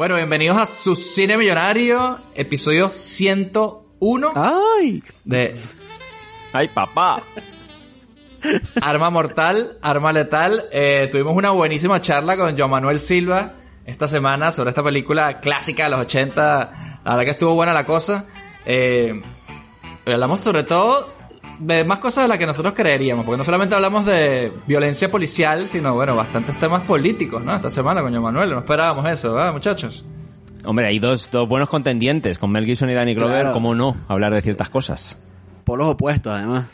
Bueno, bienvenidos a su Cine Millonario, episodio 101 ¡Ay! de ¡Ay, papá! Arma Mortal, Arma Letal. Eh, tuvimos una buenísima charla con Joan Manuel Silva esta semana sobre esta película clásica de los 80. La verdad que estuvo buena la cosa. Eh, hablamos sobre todo de más cosas de las que nosotros creeríamos, porque no solamente hablamos de violencia policial, sino, bueno, bastantes temas políticos, ¿no? Esta semana con Joan Manuel, no esperábamos eso, ¿verdad, muchachos? Hombre, hay dos, dos buenos contendientes, con Mel Gibson y Danny Glover, Claro. ¿cómo no hablar de ciertas cosas? Polos opuestos, además.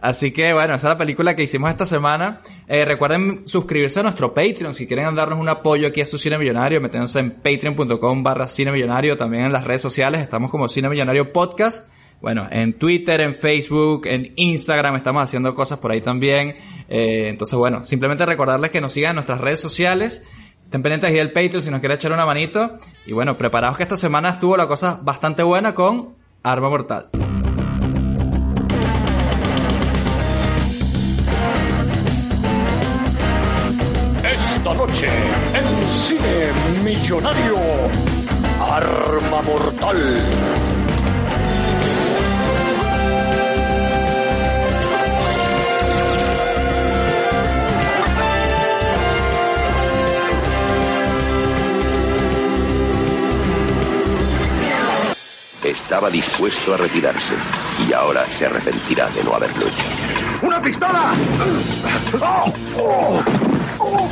Así que bueno, esa es la película que hicimos esta semana. Eh, recuerden suscribirse a nuestro Patreon si quieren darnos un apoyo aquí a su Cine Millonario, meténdose en patreon.com barra Cine Millonario, también en las redes sociales, estamos como Cine Millonario Podcast. Bueno, en Twitter, en Facebook, en Instagram estamos haciendo cosas por ahí también. Eh, entonces bueno, simplemente recordarles que nos sigan en nuestras redes sociales. Estén pendientes ahí del Patreon si nos quiere echar una manito. Y bueno, preparados que esta semana estuvo la cosa bastante buena con Arma Mortal. Esta noche, en Cine Millonario, Arma Mortal. Estaba dispuesto a retirarse y ahora se arrepentirá de no haberlo hecho. ¡Una pistola! ¡Oh! ¡Oh! ¡Oh!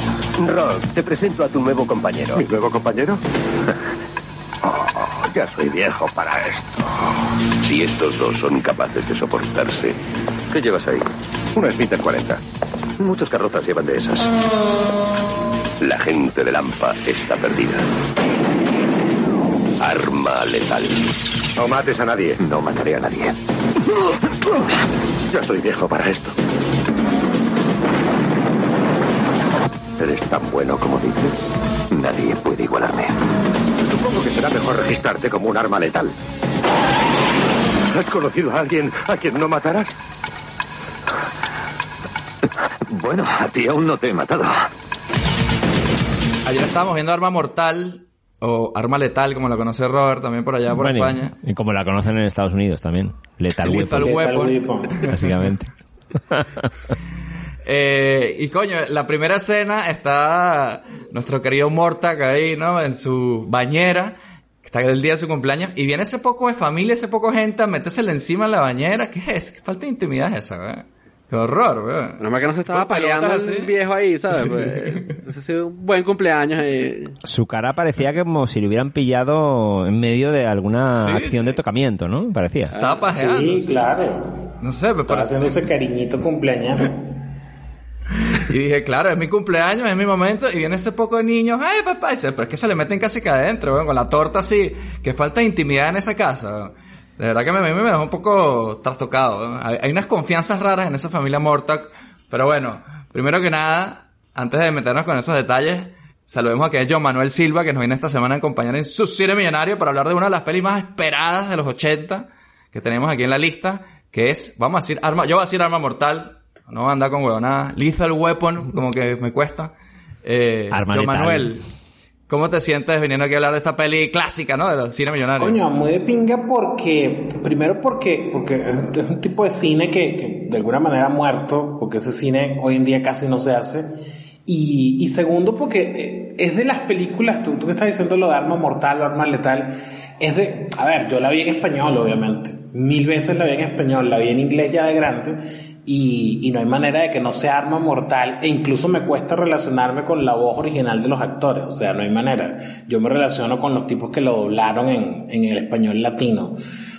Rock, te presento a tu nuevo compañero. ¿Mi nuevo compañero? Oh, ya soy viejo para esto. Si estos dos son incapaces de soportarse, ¿qué llevas ahí? Una Smith 40. Muchas carrozas llevan de esas. La gente de Lampa está perdida. Arma letal. No mates a nadie. No mataré a nadie. Ya soy viejo para esto. ¿Eres tan bueno como dices? Nadie puede igualarme. Supongo que será mejor registrarte como un arma letal. ¿Has conocido a alguien a quien no matarás? Bueno, a ti aún no te he matado. Ayer estábamos viendo Arma Mortal o Arma Letal, como la conoce Robert también por allá por Bueno, España. Y como la conocen en Estados Unidos también. Lethal Lethal Weapon, Weapon. básicamente. Eh, y coño, la primera escena está nuestro querido Mortak ahí, ¿no? En su bañera, que está el día de su cumpleaños, y viene ese poco de familia, ese poco gente a metérsele encima en la bañera. ¿Qué es? ¿Qué falta de intimidad es esa, güey? Qué horror, güey. No más que no se estaba peleando el viejo ahí, ¿sabes? Pues, ese ha sido un buen cumpleaños. eh. Su cara parecía como si le hubieran pillado en medio de alguna Sí, acción sí. de tocamiento, ¿no? Parecía. Estaba pajeando. Sí, claro. No sé, me Estaba parece. haciendo ese cariñito cumpleañero. Y dije, claro, es mi cumpleaños, es mi momento, y viene ese poco de niños, ¡ay, papá! Y dice, pero es que se le meten casi que adentro, weón, con la torta así, que falta intimidad en esa casa, weón. De verdad que me, me, me dejó un poco trastocado. Hay, hay unas confianzas raras en esa familia Mortak, pero bueno, primero que nada, antes de meternos con esos detalles, saludemos a que es John Manuel Silva, que nos viene esta semana a acompañar en su cine millonario para hablar de una de las pelis más esperadas de los 80 que tenemos aquí en la lista, que es, vamos a decir, Arma, yo voy a decir Arma Mortal, no voy a andar con huevonada. Lethal Weapon, como que me cuesta. Eh, Arma John letal. Manuel, ¿cómo te sientes viniendo aquí a hablar de esta peli clásica, no? De los cine millonarios. Coño, muy de pinga porque, primero porque, porque es un tipo de cine que, que de alguna manera ha muerto, porque ese cine hoy en día casi no se hace. Y, y segundo porque eh, es de las películas, tú, tú que estás diciendo lo de arma mortal o arma letal, es de, a ver, yo la vi en español obviamente, mil veces la vi en español, la vi en inglés ya de grande. Y, y no hay manera de que no sea arma mortal e incluso me cuesta relacionarme con la voz original de los actores, o sea, no hay manera. Yo me relaciono con los tipos que lo doblaron en, en el español latino,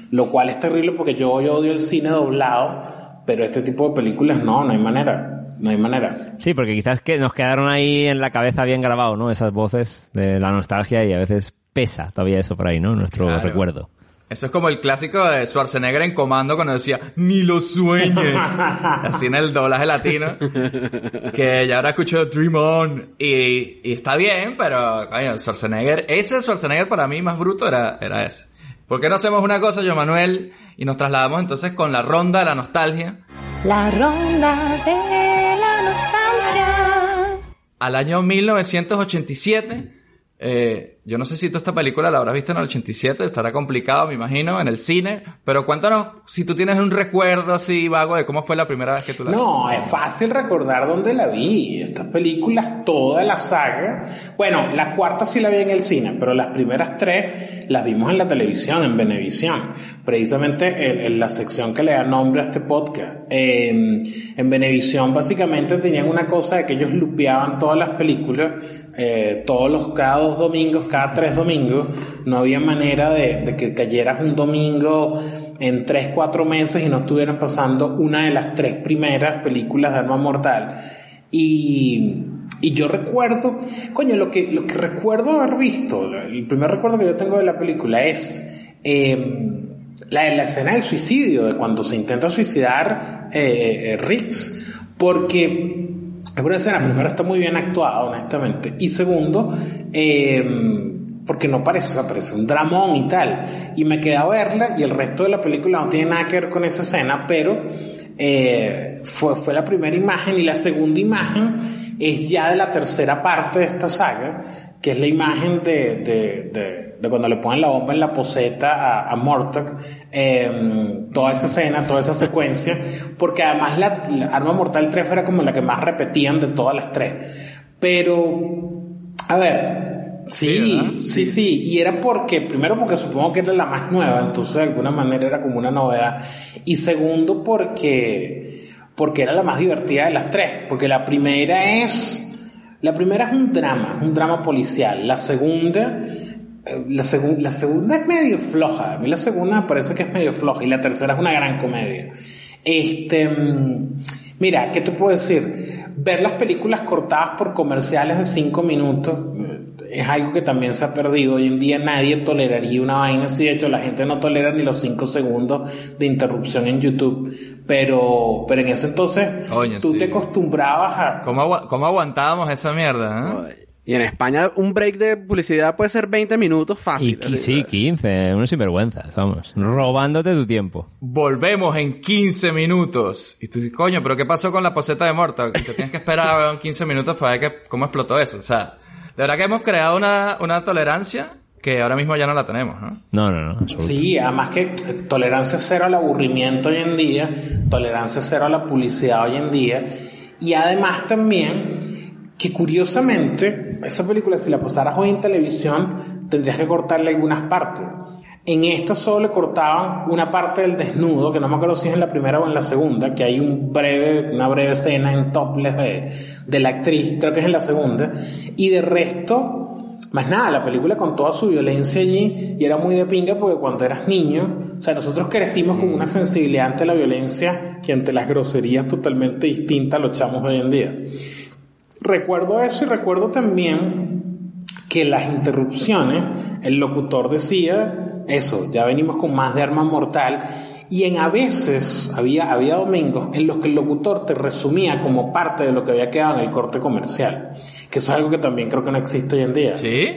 lo cual es terrible porque yo, yo odio el cine doblado, pero este tipo de películas no, no hay manera. No hay manera. Sí, porque quizás que nos quedaron ahí en la cabeza bien grabado, ¿no? Esas voces de la nostalgia y a veces pesa todavía eso por ahí, ¿no? Nuestro Claro. recuerdo. Eso es como el clásico de Schwarzenegger en comando cuando decía, ni lo sueñes. Así en el doblaje latino. Que ya ahora escucho Dream On. Y, y está bien, pero, coño, Schwarzenegger, ese Schwarzenegger para mí más bruto era, era ese. ¿Por qué no hacemos una cosa, yo Manuel, y nos trasladamos entonces con la ronda de la nostalgia La ronda de la nostalgia. al año 1987? Eh, yo no sé si tú esta película la habrás visto en el 87, estará complicado, me imagino, en el cine, pero cuéntanos si tú tienes un recuerdo así vago de cómo fue la primera vez que tú la No, es fácil recordar dónde la vi. Estas películas, toda la saga. Bueno, la cuarta sí la vi en el cine, pero las primeras tres las vimos en la televisión, en Venevisión. Precisamente en, en la sección que le da nombre a este podcast. Eh, en Venevisión básicamente tenían una cosa de que ellos lupeaban todas las películas, eh, todos los, cada dos domingos, cada tres domingos. No había manera de, que cayeras un domingo en tres, cuatro meses y no estuvieran pasando una de las tres primeras películas de Arma Mortal. Y, yo recuerdo, coño, lo que, lo que recuerdo haber visto, el primer recuerdo que yo tengo de la película es eh, la, la escena del suicidio, de cuando se intenta suicidar eh, eh, porque es una escena, primero está muy bien actuada, honestamente, y segundo, eh, porque no parece, o sea, parece un dramón y tal. Y me quedé a verla y el resto de la película no tiene nada que ver con esa escena, pero eh, fue, fue la primera imagen y la segunda imagen es ya de la tercera parte de esta saga, que es la imagen de, de, de, de cuando le ponen la bomba en la poseta a, a Mortok, eh, toda esa escena, toda esa secuencia, porque además la, la Arma Mortal 3 era como la que más repetían de todas las tres. Pero, a ver, Sí. Sí, sí, sí, y era porque, primero porque supongo que era la más nueva, entonces de alguna manera era como una novedad, y segundo porque, porque era la más divertida de las tres, porque la primera es, la primera es un drama, un drama policial, la segunda, eh, la, segun- la segunda es medio floja, a mí la segunda parece que es medio floja, y la tercera es una gran comedia. Este, mm, mira, ¿qué te puedo decir? Ver las películas cortadas por comerciales de cinco minutos es algo que también se ha perdido. Hoy en día nadie toleraría una vaina así. De hecho, la gente no tolera ni los cinco segundos de interrupción en YouTube. Pero, pero en ese entonces Coño, tú sí. te acostumbrabas a... ¿Cómo, agua- cómo aguantábamos esa mierda? eh? Y en España un break de publicidad puede ser 20 minutos Y fácil. así. sí, 15, unos sinvergüenzas, vamos. Robándote tu tiempo. Volvemos en 15 minutos. Y tú dices, coño, pero ¿qué pasó con la poseta de Morta? Que te tienes que esperar weón, 15 minutos para ver que- cómo explotó eso. O sea, de verdad que hemos creado una, una tolerancia que ahora mismo ya no la tenemos, ¿no? No, no, no, absoluto. Sí, además que tolerancia cero al aburrimiento hoy en día, tolerancia cero a la publicidad hoy en día, y además también que curiosamente, esa película si la pasaras hoy en televisión, tendrías que cortarle algunas partes. En esta solo le cortaban una parte del desnudo, que no me acuerdo si es en la primera o en la segunda, que hay una breve escena en topless de, de la actriz, creo que es en la segunda, y de resto, más nada, la película con toda su violencia allí, y era muy de pinga porque cuando eras niño, o sea, nosotros crecimos con una sensibilidad ante la violencia que ante las groserías totalmente distinta a los chamos hoy en día. Recuerdo eso y recuerdo también que las interrupciones, el locutor decía eso, ya venimos con más de arma mortal y en a veces había, había domingos en los que el locutor te resumía como parte de lo que había quedado en el corte comercial, que eso es algo que también creo que no existe hoy en día. ¿Sí?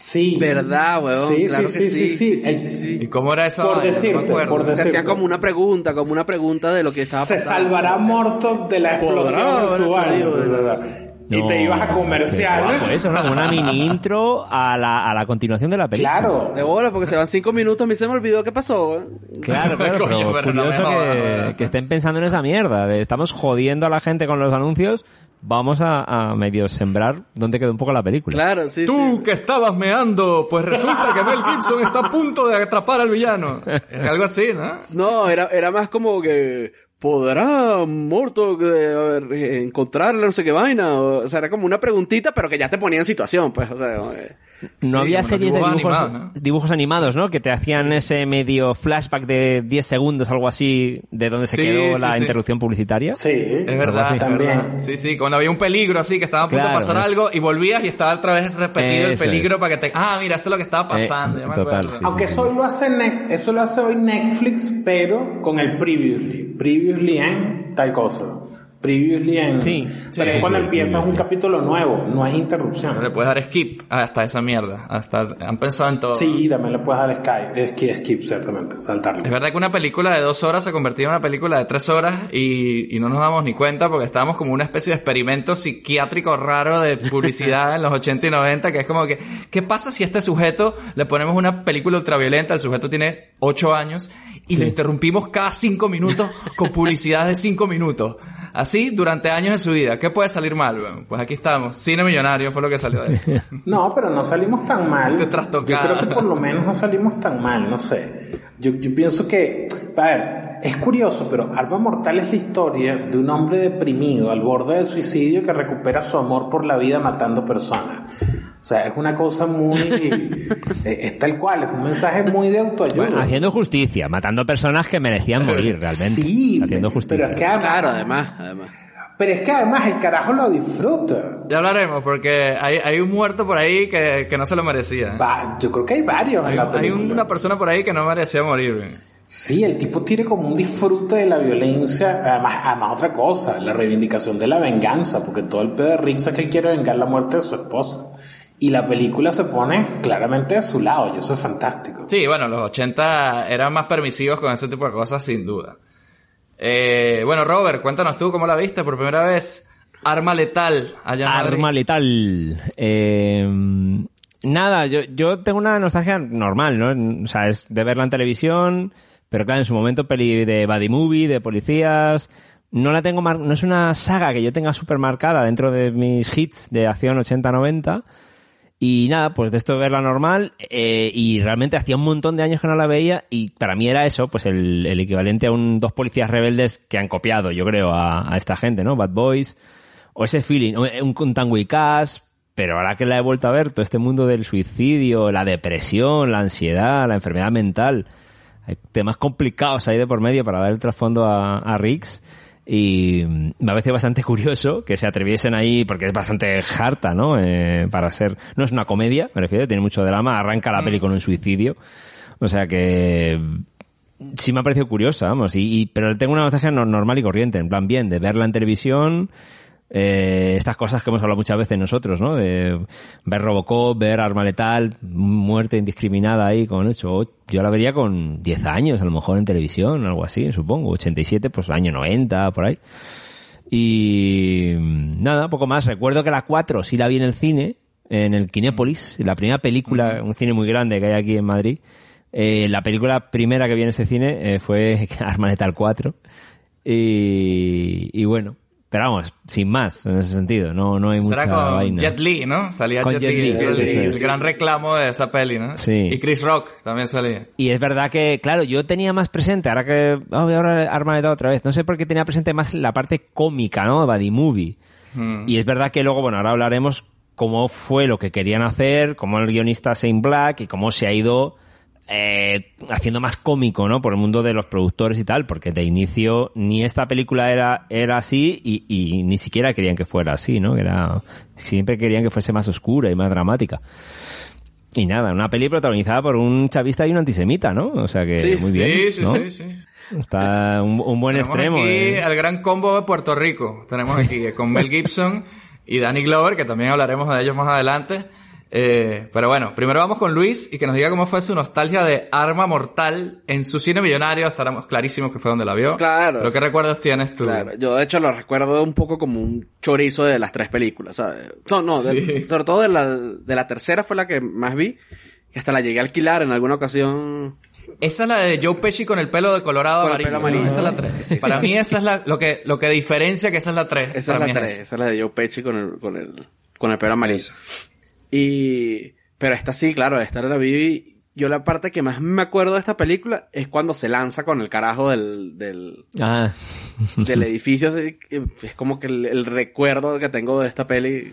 Sí. ¿Verdad, weón? Sí, Claro sí, que sí, sí, sí. sí, sí, sí. ¿Y cómo era esa Por vaina? No me decirte, por Te decirte. como una pregunta, como una pregunta de lo que estaba Se pasando. salvará Morto de la explosión en su haber Y te ibas a comerciales. Por eso, ¿no? Como una mini intro a la, a la continuación de la película. Claro. De bola, porque se van cinco minutos, a mí se me olvidó qué pasó. Claro, claro, Coño, pero, pero no curioso que, estén pensando en esa mierda. De, estamos jodiendo a la gente con los anuncios, vamos a, a medio sembrar donde quedó un poco la película. Claro, sí, Tú sí. que estabas meando, pues resulta que Mel Gibson está a punto de atrapar al villano. Algo así, ¿no? No, era, era más como que ¿podrá Morto eh, encontrarle no sé qué vaina? O, sea, era como una preguntita, pero que ya te ponía en situación, pues, o sea, eh, No Sí, había series de dibujos animados, ¿no? dibujos animados, ¿no? Que te hacían ese medio flashback de 10 segundos, algo así, de donde se Sí, quedó sí, la sí. interrupción publicitaria. Sí. Es verdad, así. es También. verdad. Sí, sí, cuando había un peligro así, que estaba a punto Claro, de pasar eso. algo y volvías y estaba otra vez repetido el Eso peligro es. para que te... Ah, mira, esto es lo que estaba pasando. Eh, ya me total. Aunque eso hoy lo hace Ne- eso lo hace hoy Netflix, pero con el previously. Previously en tal cosa. Previously en. Sí, pero sí, es sí, cuando sí, empiezas un capítulo nuevo, no es Le interrupción. puedes dar skip hasta esa mierda. Hasta han pensado en todo. Sí, también le puedes dar sky, skip, skip ciertamente, Es saltarle. verdad que una película de dos horas se convertía en una película de tres horas y, y no nos damos ni cuenta porque estábamos como una especie de experimento psiquiátrico raro de publicidad en los 80 y 90 que es como que, ¿qué pasa si a este sujeto le ponemos una película ultraviolenta? El sujeto tiene ocho años y le interrumpimos cada cinco minutos con publicidad de cinco minutos. Así durante años de su vida. ¿Qué puede salir mal? Bueno, pues aquí estamos. Cine millonario fue lo que salió de eso. No, pero no salimos tan mal. Te Yo creo que por lo menos no salimos tan mal, no sé. Yo, yo pienso que, a ver, es curioso, pero Arma Mortal es la historia de un hombre deprimido al borde del suicidio que recupera su amor por la vida matando personas. O sea, es una cosa muy... eh, es tal cual, es un mensaje muy de autoayuda. Bueno, haciendo justicia, matando personas que merecían morir realmente. Sí, haciendo justicia. pero es que además, claro, además, además. pero es que además el carajo lo disfruta. Ya hablaremos porque hay, hay un muerto por ahí que, que no se lo merecía. Va, yo creo que hay varios en Hay, la hay una persona por ahí que no merecía morir. Sí, el tipo tiene como un disfrute de la violencia, además, además otra cosa, la reivindicación de la venganza, porque todo el pedo de Riggs es que él quiere vengar la muerte de su esposa. Y la película se pone claramente de su lado, y eso es fantástico. Sí, bueno, los 80 eran más permisivos con ese tipo de cosas, sin duda. Eh, bueno, Robert, cuéntanos tú cómo la viste por primera vez. Arma letal allá en Madrid. Arma letal. Eh, nada, yo, yo tengo una nostalgia normal, ¿no? O sea, es de verla en televisión, pero claro, en su momento peli de buddy movie, de policías. No la tengo mar- no es una saga que yo tenga súper marcada dentro de mis hits de acción 80-90. Y nada, pues de esto verla normal, eh, y realmente hacía un montón de años que no la veía, y para mí era eso, pues el, equivalente a un dos policías rebeldes que han copiado, yo creo, a, esta gente, ¿no? Bad Boys, o ese feeling, o un, un pero ahora que la he vuelto a ver, todo este mundo del suicidio, la depresión, la ansiedad, la enfermedad mental, hay temas complicados ahí de por medio para dar el trasfondo a, a Riggs. Y mm, me parece bastante curioso que se atreviesen ahí, porque es bastante harta, ¿no? Eh, para ser, no es una comedia, me refiero, tiene mucho drama, arranca la peli con un suicidio. O sea que mm, sí me ha parecido curiosa, vamos, y, y- pero tengo una no- normal y corriente, en plan bien, de verla en televisión, eh, estas cosas que hemos hablado muchas veces nosotros, ¿no? De ver Robocop, ver Arma Letal, muerte indiscriminada ahí con eso. Yo la vería con 10 años, a lo mejor en televisión, algo así, supongo. 87, pues el año 90, por ahí. Y mm, nada, poco más. Recuerdo que la 4 sí la vi en el cine, en el Kinépolis, la primera película, un cine muy grande que hay aquí en Madrid. Eh, la película primera que vi en ese cine eh, fue Arma Letal 4. Y, y bueno, pero vamos, sin más en ese sentido, no, no hay mucha Será con vaina. Jet Li, ¿no? Salía Jet, Jet Li, Li, el, gran reclamo de esa peli, ¿no? Sí. Y Chris Rock también salía. Y es verdad que, claro, yo tenía más presente, ahora que oh, voy a hablar otra vez, no sé por qué tenía presente más la parte cómica, ¿no? Buddy Movie. Mm. Y es verdad que luego, bueno, ahora hablaremos cómo fue lo que querían hacer, cómo el guionista Shane Black y cómo se ha ido eh, haciendo más cómico, ¿no? Por el mundo de los productores y tal, porque de inicio ni esta película era, era así y, y ni siquiera querían que fuera así, ¿no? Que era, siempre querían que fuese más oscura y más dramática. Y nada, una peli protagonizada por un chavista y un antisemita, ¿no? O sea que Sí, muy sí, bien. sí, ¿no? sí, sí. Está un, un buen Tenemos extremo. aquí ¿eh? el gran combo de Puerto Rico. Tenemos aquí con Mel Gibson y Danny Glover, que también hablaremos de ellos más adelante. Eh, pero bueno, primero vamos con Luis y que nos diga cómo fue su nostalgia de Arma Mortal en su cine millonario. Estaremos clarísimos que fue donde la vio. Claro. Pero qué recuerdos tienes tú? Claro, yo de hecho lo recuerdo un poco como un chorizo de las tres películas, ¿sabes? No, no, de- Sí. sobre todo de la, de la tercera fue la que más vi, que hasta la llegué a alquilar en alguna ocasión. Esa es la de Joe Pesci con el pelo de colorado Con el amarillo. pelo amarillo. ¿no? Esa es la 3. Para mí esa es la, lo que, lo que diferencia que esa es la 3. Esa es la tres, esa es la de Joe Pesci con el, con el, con el pelo amarillo. Y, pero esta sí, claro, esta la vi yo la parte que más me acuerdo de esta película es cuando se lanza con el carajo del, del, Ah. del edificio. Es como que el, el recuerdo que tengo de esta peli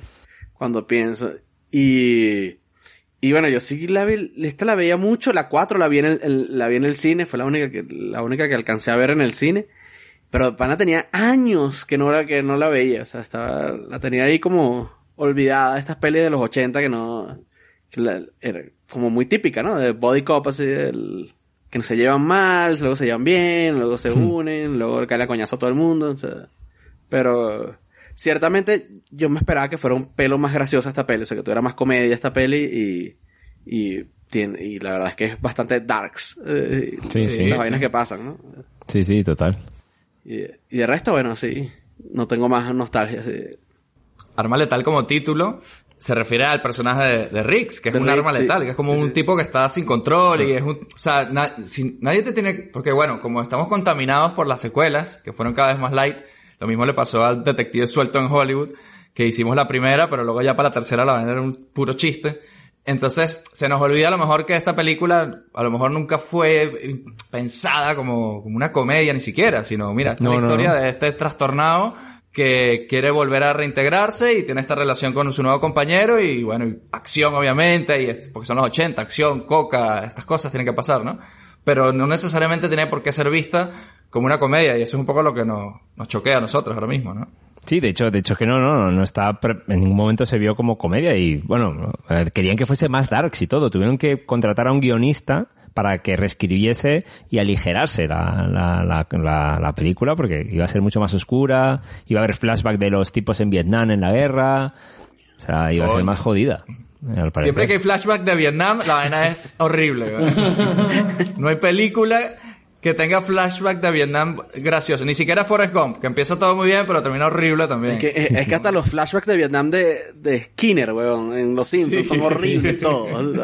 cuando pienso. Y, y bueno, yo sí la vi, esta la veía mucho, la 4 la vi en el, el- la vi en el cine, fue la única que, la única que alcancé a ver en el cine. Pero pana tenía años que no que no la veía, o sea, estaba, la tenía ahí como olvidada, estas pelis de los 80 que no, que la- era como muy típica, ¿no? De body cop así, del, que no se llevan mal, luego se llevan bien, luego se unen, luego cae la coñazo a todo el mundo, o sea, pero ciertamente yo me esperaba que fuera un pelo más graciosa esta peli, o sea, que tuviera más comedia esta peli y, y, tiene, y la verdad es que es bastante darks, eh, Sí, las sí, vainas sí. que pasan, ¿no? Sí, sí, total. Y, y de resto, bueno, sí, no tengo más nostalgia, sí. Arma letal como título se refiere al personaje de, de Riggs, que es De un Riggs, arma sí. letal, que es como Sí, un sí. tipo que está sin control y es un, o sea, na- si- nadie te tiene, porque bueno, como estamos contaminados por las secuelas, que fueron cada vez más light, lo mismo le pasó al detective suelto en Hollywood, que hicimos la primera, pero luego ya para la tercera la van a era un puro chiste. Entonces, se nos olvida a lo mejor que esta película a lo mejor nunca fue pensada como, como una comedia ni siquiera, sino mira, esta No, es la no, historia no. de este trastornado que quiere volver a reintegrarse y tiene esta relación con su nuevo compañero y bueno, y acción obviamente, y porque son los 80, acción, coca, estas cosas tienen que pasar, ¿no? Pero no necesariamente tiene por qué ser vista como una comedia y eso es un poco lo que nos, nos choquea a nosotros ahora mismo, ¿no? Sí, de hecho, de hecho es que no, no, no, está, en ningún momento se vio como comedia y bueno, eh, querían que fuese más darks y todo. Tuvieron que contratar a un guionista para que reescribiese y aligerase la, la, la, la, la película porque iba a ser mucho más oscura, iba a haber flashback de los tipos en Vietnam en la guerra, o sea, iba a ser más jodida. Siempre que hay flashback de Vietnam, la vaina es horrible. No hay película que tenga flashback de Vietnam gracioso. Ni siquiera Forrest Gump, que empieza todo muy bien, pero termina horrible también. Es que, es, es que hasta los flashbacks de Vietnam de, de Skinner, weón, en Los Simpsons Sí. son horribles todos.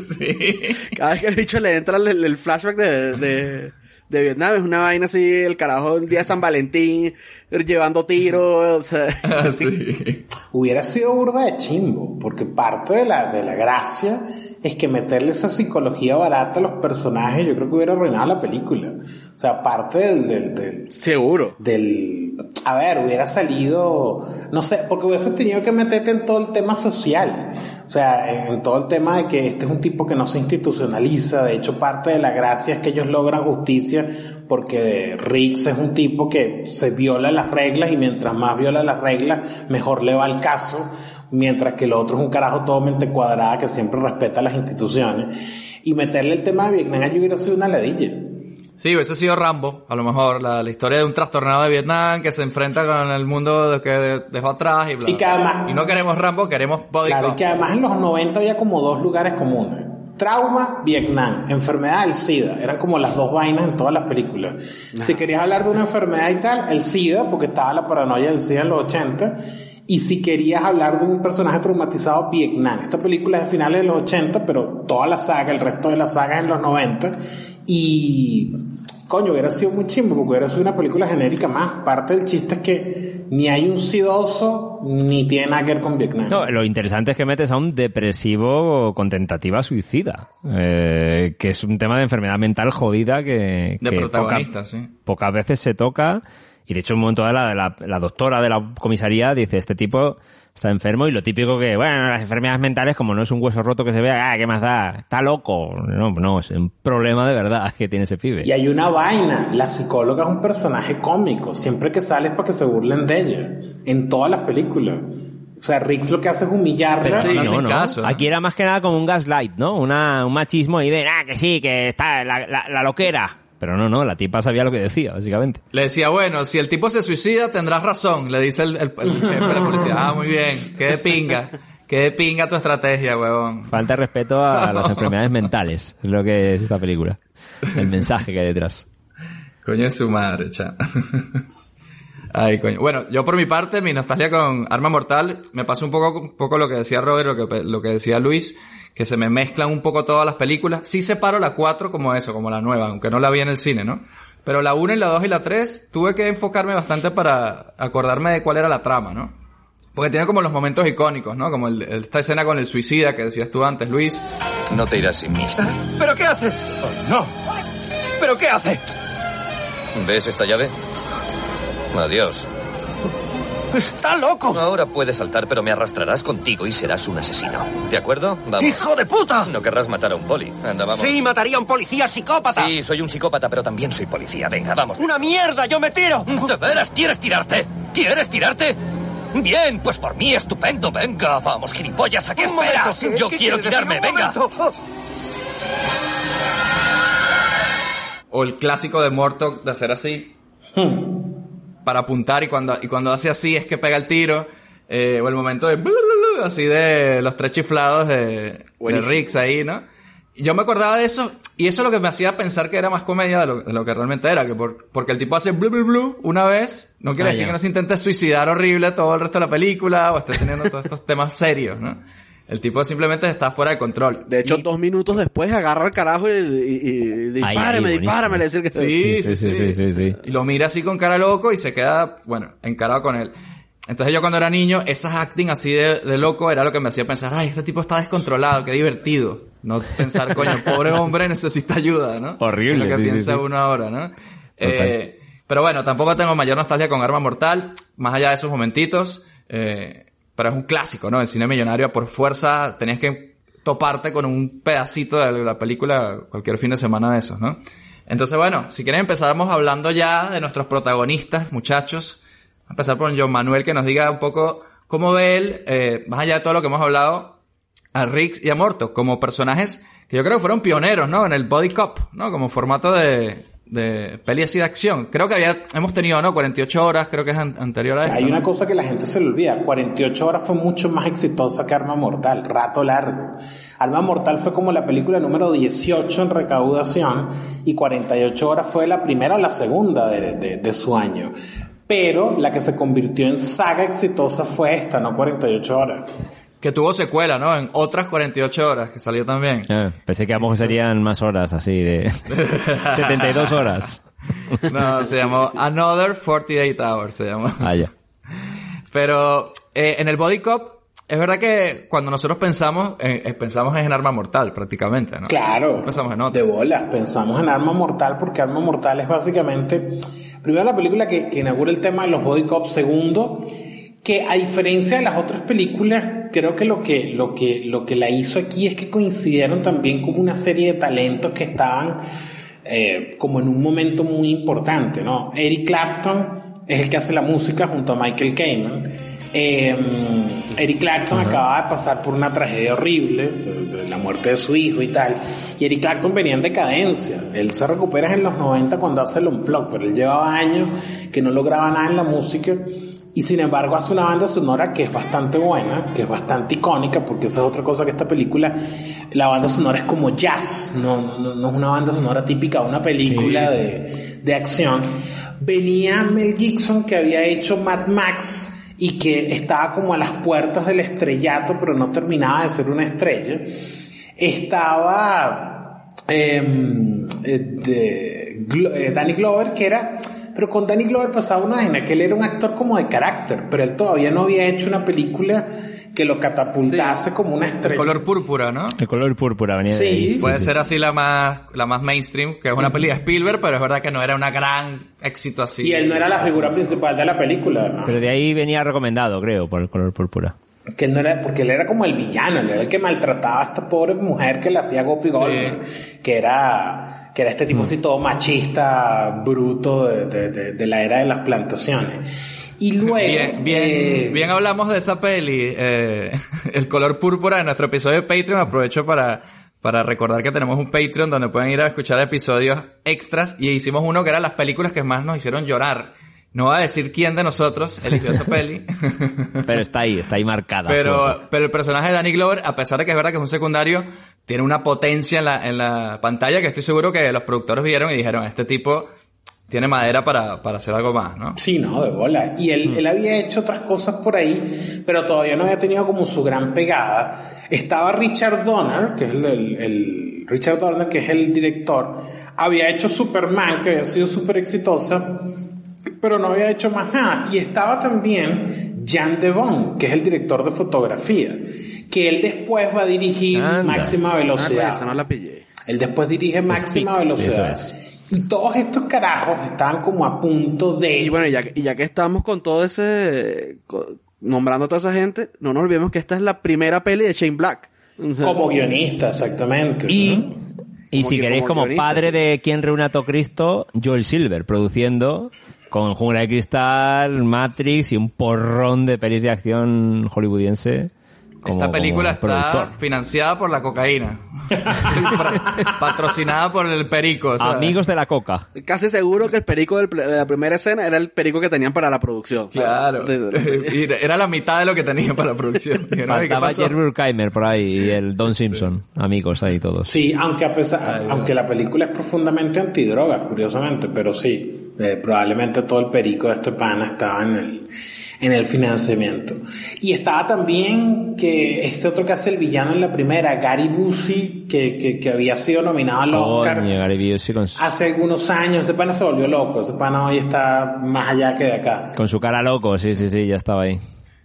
sí. Cada vez que el bicho le entra el, el flashback de, de, de Vietnam es una vaina así, el carajo un día de San Valentín, llevando tiros, o sea, Ah, sí. Hubiera sido burda de chimbo, porque parte de la, de la gracia es que meterle esa psicología barata a los personajes, yo creo que hubiera arruinado la película. O sea, parte del, del, del, seguro. del a ver, hubiera salido, no sé, porque hubiese tenido que meterte en todo el tema social, o sea, en, todo el tema de que este es un tipo que no se institucionaliza, de hecho parte de la gracia es que ellos logran justicia porque Riggs es un tipo que se viola las reglas y mientras más viola las reglas, mejor le va el caso, mientras que el otro es un carajo todo mente cuadrada que siempre respeta las instituciones. Y meterle el tema de Vietnam allí hubiera sido una ladilla. Sí, hubiese sido Rambo, a lo mejor, la, la historia de un trastornado de Vietnam que se enfrenta con el mundo que dejó atrás y bla. Y que además- y no queremos Rambo, queremos Body Claro, y que además en los 90 había como dos lugares comunes. Trauma, Vietnam, enfermedad, el SIDA. Eran como las dos vainas en todas las películas. Si querías hablar de una enfermedad y tal, el SIDA, porque estaba la paranoia del SIDA en los 80. Y si querías hablar de un personaje traumatizado, Vietnam. Esta película es de finales de los 80, pero toda la saga, el resto de la saga es en los 90. Y coño, hubiera sido muy chimbo porque hubiera sido una película genérica más. Parte del chiste es que ni hay un sidoso ni tiene nada que ver con Vietnam. No, lo interesante es que metes a un depresivo con tentativa suicida, eh, que es un tema de enfermedad mental jodida que, De que protagonista, poca- sí. pocas veces se toca y de hecho un momento dado la, la, la doctora de la comisaría dice este tipo está enfermo y lo típico que bueno las enfermedades mentales como no es un hueso roto que se vea ah qué más da está loco no no es un problema de verdad que tiene ese pibe Y hay una vaina, la psicóloga es un personaje cómico, siempre que sale es para que se burlen de ella, en todas las películas. O sea, Riggs lo que hace es humillarla. Sí, no, no. caso, ¿no? Aquí era más que nada como un gaslight, ¿no? Una, un machismo y de, ah, que sí, que está la, la, la loquera. Pero no, no, la tipa sabía lo que decía, básicamente. Le decía, bueno, si el tipo se suicida, tendrás razón, le dice el, el- el jefe de la policía. Ah, muy bien, qué de pinga, qué de pinga tu estrategia, huevón. Falta de respeto a las enfermedades mentales, es lo que es esta película. El mensaje que hay detrás. Coño es su madre, cha. Ay, coño. Bueno, yo por mi parte, mi nostalgia con Arma Mortal, me pasa un poco, un poco lo que decía Robert, lo que, lo que decía Luis, que se me mezclan un poco todas las películas. Sí separo la 4 como eso, como la nueva, aunque no la vi en el cine, ¿no? Pero la 1 y la 2 y la 3 tuve que enfocarme bastante para acordarme de cuál era la trama, ¿no? Porque tiene como los momentos icónicos, ¿no? Como el- el- esta escena con el suicida que decías tú antes, Luis. No te irás sin mí. ¿Pero qué hace? Oh, no. ¿Pero qué hace? ¿Ves esta llave? Adiós. ¡Está loco! Ahora puedes saltar, pero me arrastrarás contigo y serás un asesino. ¿De acuerdo? Vamos. ¡Hijo de puta! No querrás matar a un poli. Anda, vamos. Sí, mataría a un policía psicópata. Sí, soy un psicópata, pero también soy policía. Venga, vamos. ¡Una mierda! ¡Yo me tiro! ¿De veras quieres tirarte? ¿Quieres tirarte? Bien, pues por mí estupendo. Venga, vamos, gilipollas, ¿a qué Un momento, esperas? ¿qué- Yo qué quiero tirarme, venga. momento. O el clásico de Mortok de hacer así. Para apuntar y cuando, y cuando hace así es que pega el tiro. Eh, o el momento de... Así de los tres chiflados de, de. Riggs ahí, ¿no? Yo me acordaba de eso. Y eso es lo que me hacía pensar que era más comedia de lo, de lo que realmente era. Que por- porque el tipo hace blu blu blu una vez. No quiere Ah, decir que no se intente suicidar horrible todo el resto de la película. O esté teniendo todos estos temas serios, ¿no? El tipo simplemente está fuera de control. De hecho, Y- dos minutos después agarra el carajo y, y, y- dispárame, Ay, le dice que Sí, sí, sí, sí, sí, sí. Y lo mira así con cara loco y se queda, bueno, encarado con él. Entonces yo cuando era niño, esas acting así de, de loco era lo que me hacía pensar, ay, este tipo está descontrolado, qué divertido. No pensar, coño, pobre hombre necesita ayuda, ¿no? Horrible, Es lo que sí, sí, piensa sí. uno ahora, ¿no? Eh, pero bueno, tampoco tengo mayor nostalgia con Arma Mortal, más allá de esos momentitos. eh, pero es un clásico, ¿no? El cine millonario, por fuerza, tenías que toparte con un pedacito de la película cualquier fin de semana de esos, ¿no? Entonces, bueno, si quieren empezamos hablando ya de nuestros protagonistas, muchachos. Vamos a empezar por John Manuel, que nos diga un poco cómo ve él, eh, más allá de todo lo que hemos hablado, a Riggs y a Morto, como personajes que yo creo que fueron pioneros, ¿no? En el body cop, ¿no? Como formato de, de peli así de acción. Creo que había, hemos tenido, ¿no? 48 horas, creo que es an- anterior a esto. Hay ¿no? una cosa que la gente se le olvida. 48 horas fue mucho más exitosa que Arma Mortal. Rato largo. Arma Mortal fue como la película número 18 en recaudación y 48 horas fue la primera o la segunda de, de- de su año. Pero la que se convirtió en saga exitosa fue esta, no 48 horas. Que tuvo secuela, ¿no? En otras 48 horas, que salió también. Ah, pensé que a lo mejor serían más horas así de 72 horas. No, se llamó Another 48 Hours, se llamó. Ah, ya. Pero eh, en el Body Cop, es verdad que cuando nosotros pensamos, eh, pensamos en Arma Mortal, prácticamente, ¿no? Claro. No pensamos en otra. De bola. Pensamos en Arma Mortal porque Arma Mortal es básicamente, primero la película que, que inaugura el tema de los body cops, segundo, que a diferencia de las otras películas, creo que lo que, lo que, lo que la hizo aquí es que coincidieron también con una serie de talentos que estaban eh, como en un momento muy importante, ¿no? Eric Clapton es el que hace la música junto a Michael Kamen. Eh, Eric Clapton acababa de pasar por una tragedia horrible, la muerte de su hijo y tal, y Eric Clapton venía en decadencia. Él se recupera en los 90 cuando hace el Unplugged, pero él llevaba años que no lograba nada en la música y sin embargo hace una banda sonora que es bastante buena, que es bastante icónica, porque esa es otra cosa que esta película, la banda sonora es como jazz, no, no, no es una banda sonora típica de una película Sí, sí. De, de acción. Venía Mel Gibson que había hecho Mad Max y que estaba como a las puertas del estrellato, pero no terminaba de ser una estrella. Estaba em, eh, de- eh, Danny Glover, que era, pero con Danny Glover pasaba una vaina, que él era un actor como de carácter, pero él todavía no había hecho una película que lo catapultase como una El estrella. color púrpura, ¿no? El color púrpura venía de Sí. ahí. Puede ser así la más, la más mainstream, que es una peli de Spielberg, pero es verdad que no era una gran éxito así. Y él no era la figura principal de la película, ¿no? Pero de ahí venía recomendado, creo, por el color púrpura. Que él no era, porque él era como el villano, él era el que maltrataba a esta pobre mujer que le hacía Gopi Goldberg, que era, que era este tipo así todo machista, bruto de, de- de- de la era de las plantaciones. Y luego, Bien, bien, eh, bien hablamos de esa peli, eh, el color púrpura en nuestro episodio de Patreon. Aprovecho para, para recordar que tenemos un Patreon donde pueden ir a escuchar episodios extras y hicimos uno que era las películas que más nos hicieron llorar. No voy a decir quién de nosotros eligió esa peli. Pero está ahí, está ahí marcada. Pero, pero el personaje de Danny Glover, a pesar de que es verdad que es un secundario, tiene una potencia en la, en la pantalla que estoy seguro que los productores vieron y dijeron, este tipo tiene madera para, para hacer algo más, ¿no? Sí, no, de bola. Y él, él había hecho otras cosas por ahí, pero todavía no había tenido como su gran pegada. Estaba Richard Donner, que es el, el- el- Richard Donner, que es el director. Había hecho Superman, que había sido súper exitosa, pero no había hecho más nada. Y estaba también Jan Devon, que es el director de fotografía, que él después va a dirigir Anda. Máxima Ah, Velocidad. esa no la pillé. Él después dirige Máxima Speak, Velocidad. eso Y todos estos carajos estaban como a punto de... Y bueno, y ya, que- y ya que estamos con todo ese... nombrando a toda esa gente, no nos olvidemos que esta es la primera peli de Shane Black. Como guionista, exactamente. Y, ¿no? y Como si que queréis, como padre sí. de quien reúne a todo Cristo, Joel Silver, produciendo con Jungla de Cristal, Matrix y un porrón de pelis de acción hollywoodiense. como- Esta película está productor. financiada por la cocaína. Patrocinada por el perico. ¿sabes? Amigos de la coca. Casi seguro que el perico de la primera escena era el perico que tenían para la producción. Claro. Era la mitad de lo que tenía para la producción. Y, ¿no? ¿Y qué Faltaba? Jerry Bruckheimer por ahí y el Don Simpson. Amigos ahí todos. Sí, aunque a pesar, aunque la película es profundamente antidroga, curiosamente, pero sí, eh, probablemente todo el perico de este pana estaba en el, en el financiamiento. Y estaba también que este otro que hace el villano en la primera, Gary Busey, que, que, que había sido nominado al Oscar Coño, Gary Busey con, su- hace algunos años. Ese pana se volvió loco, ese pana hoy está más allá que de acá. con su cara loco. Sí, sí, sí, ya estaba ahí.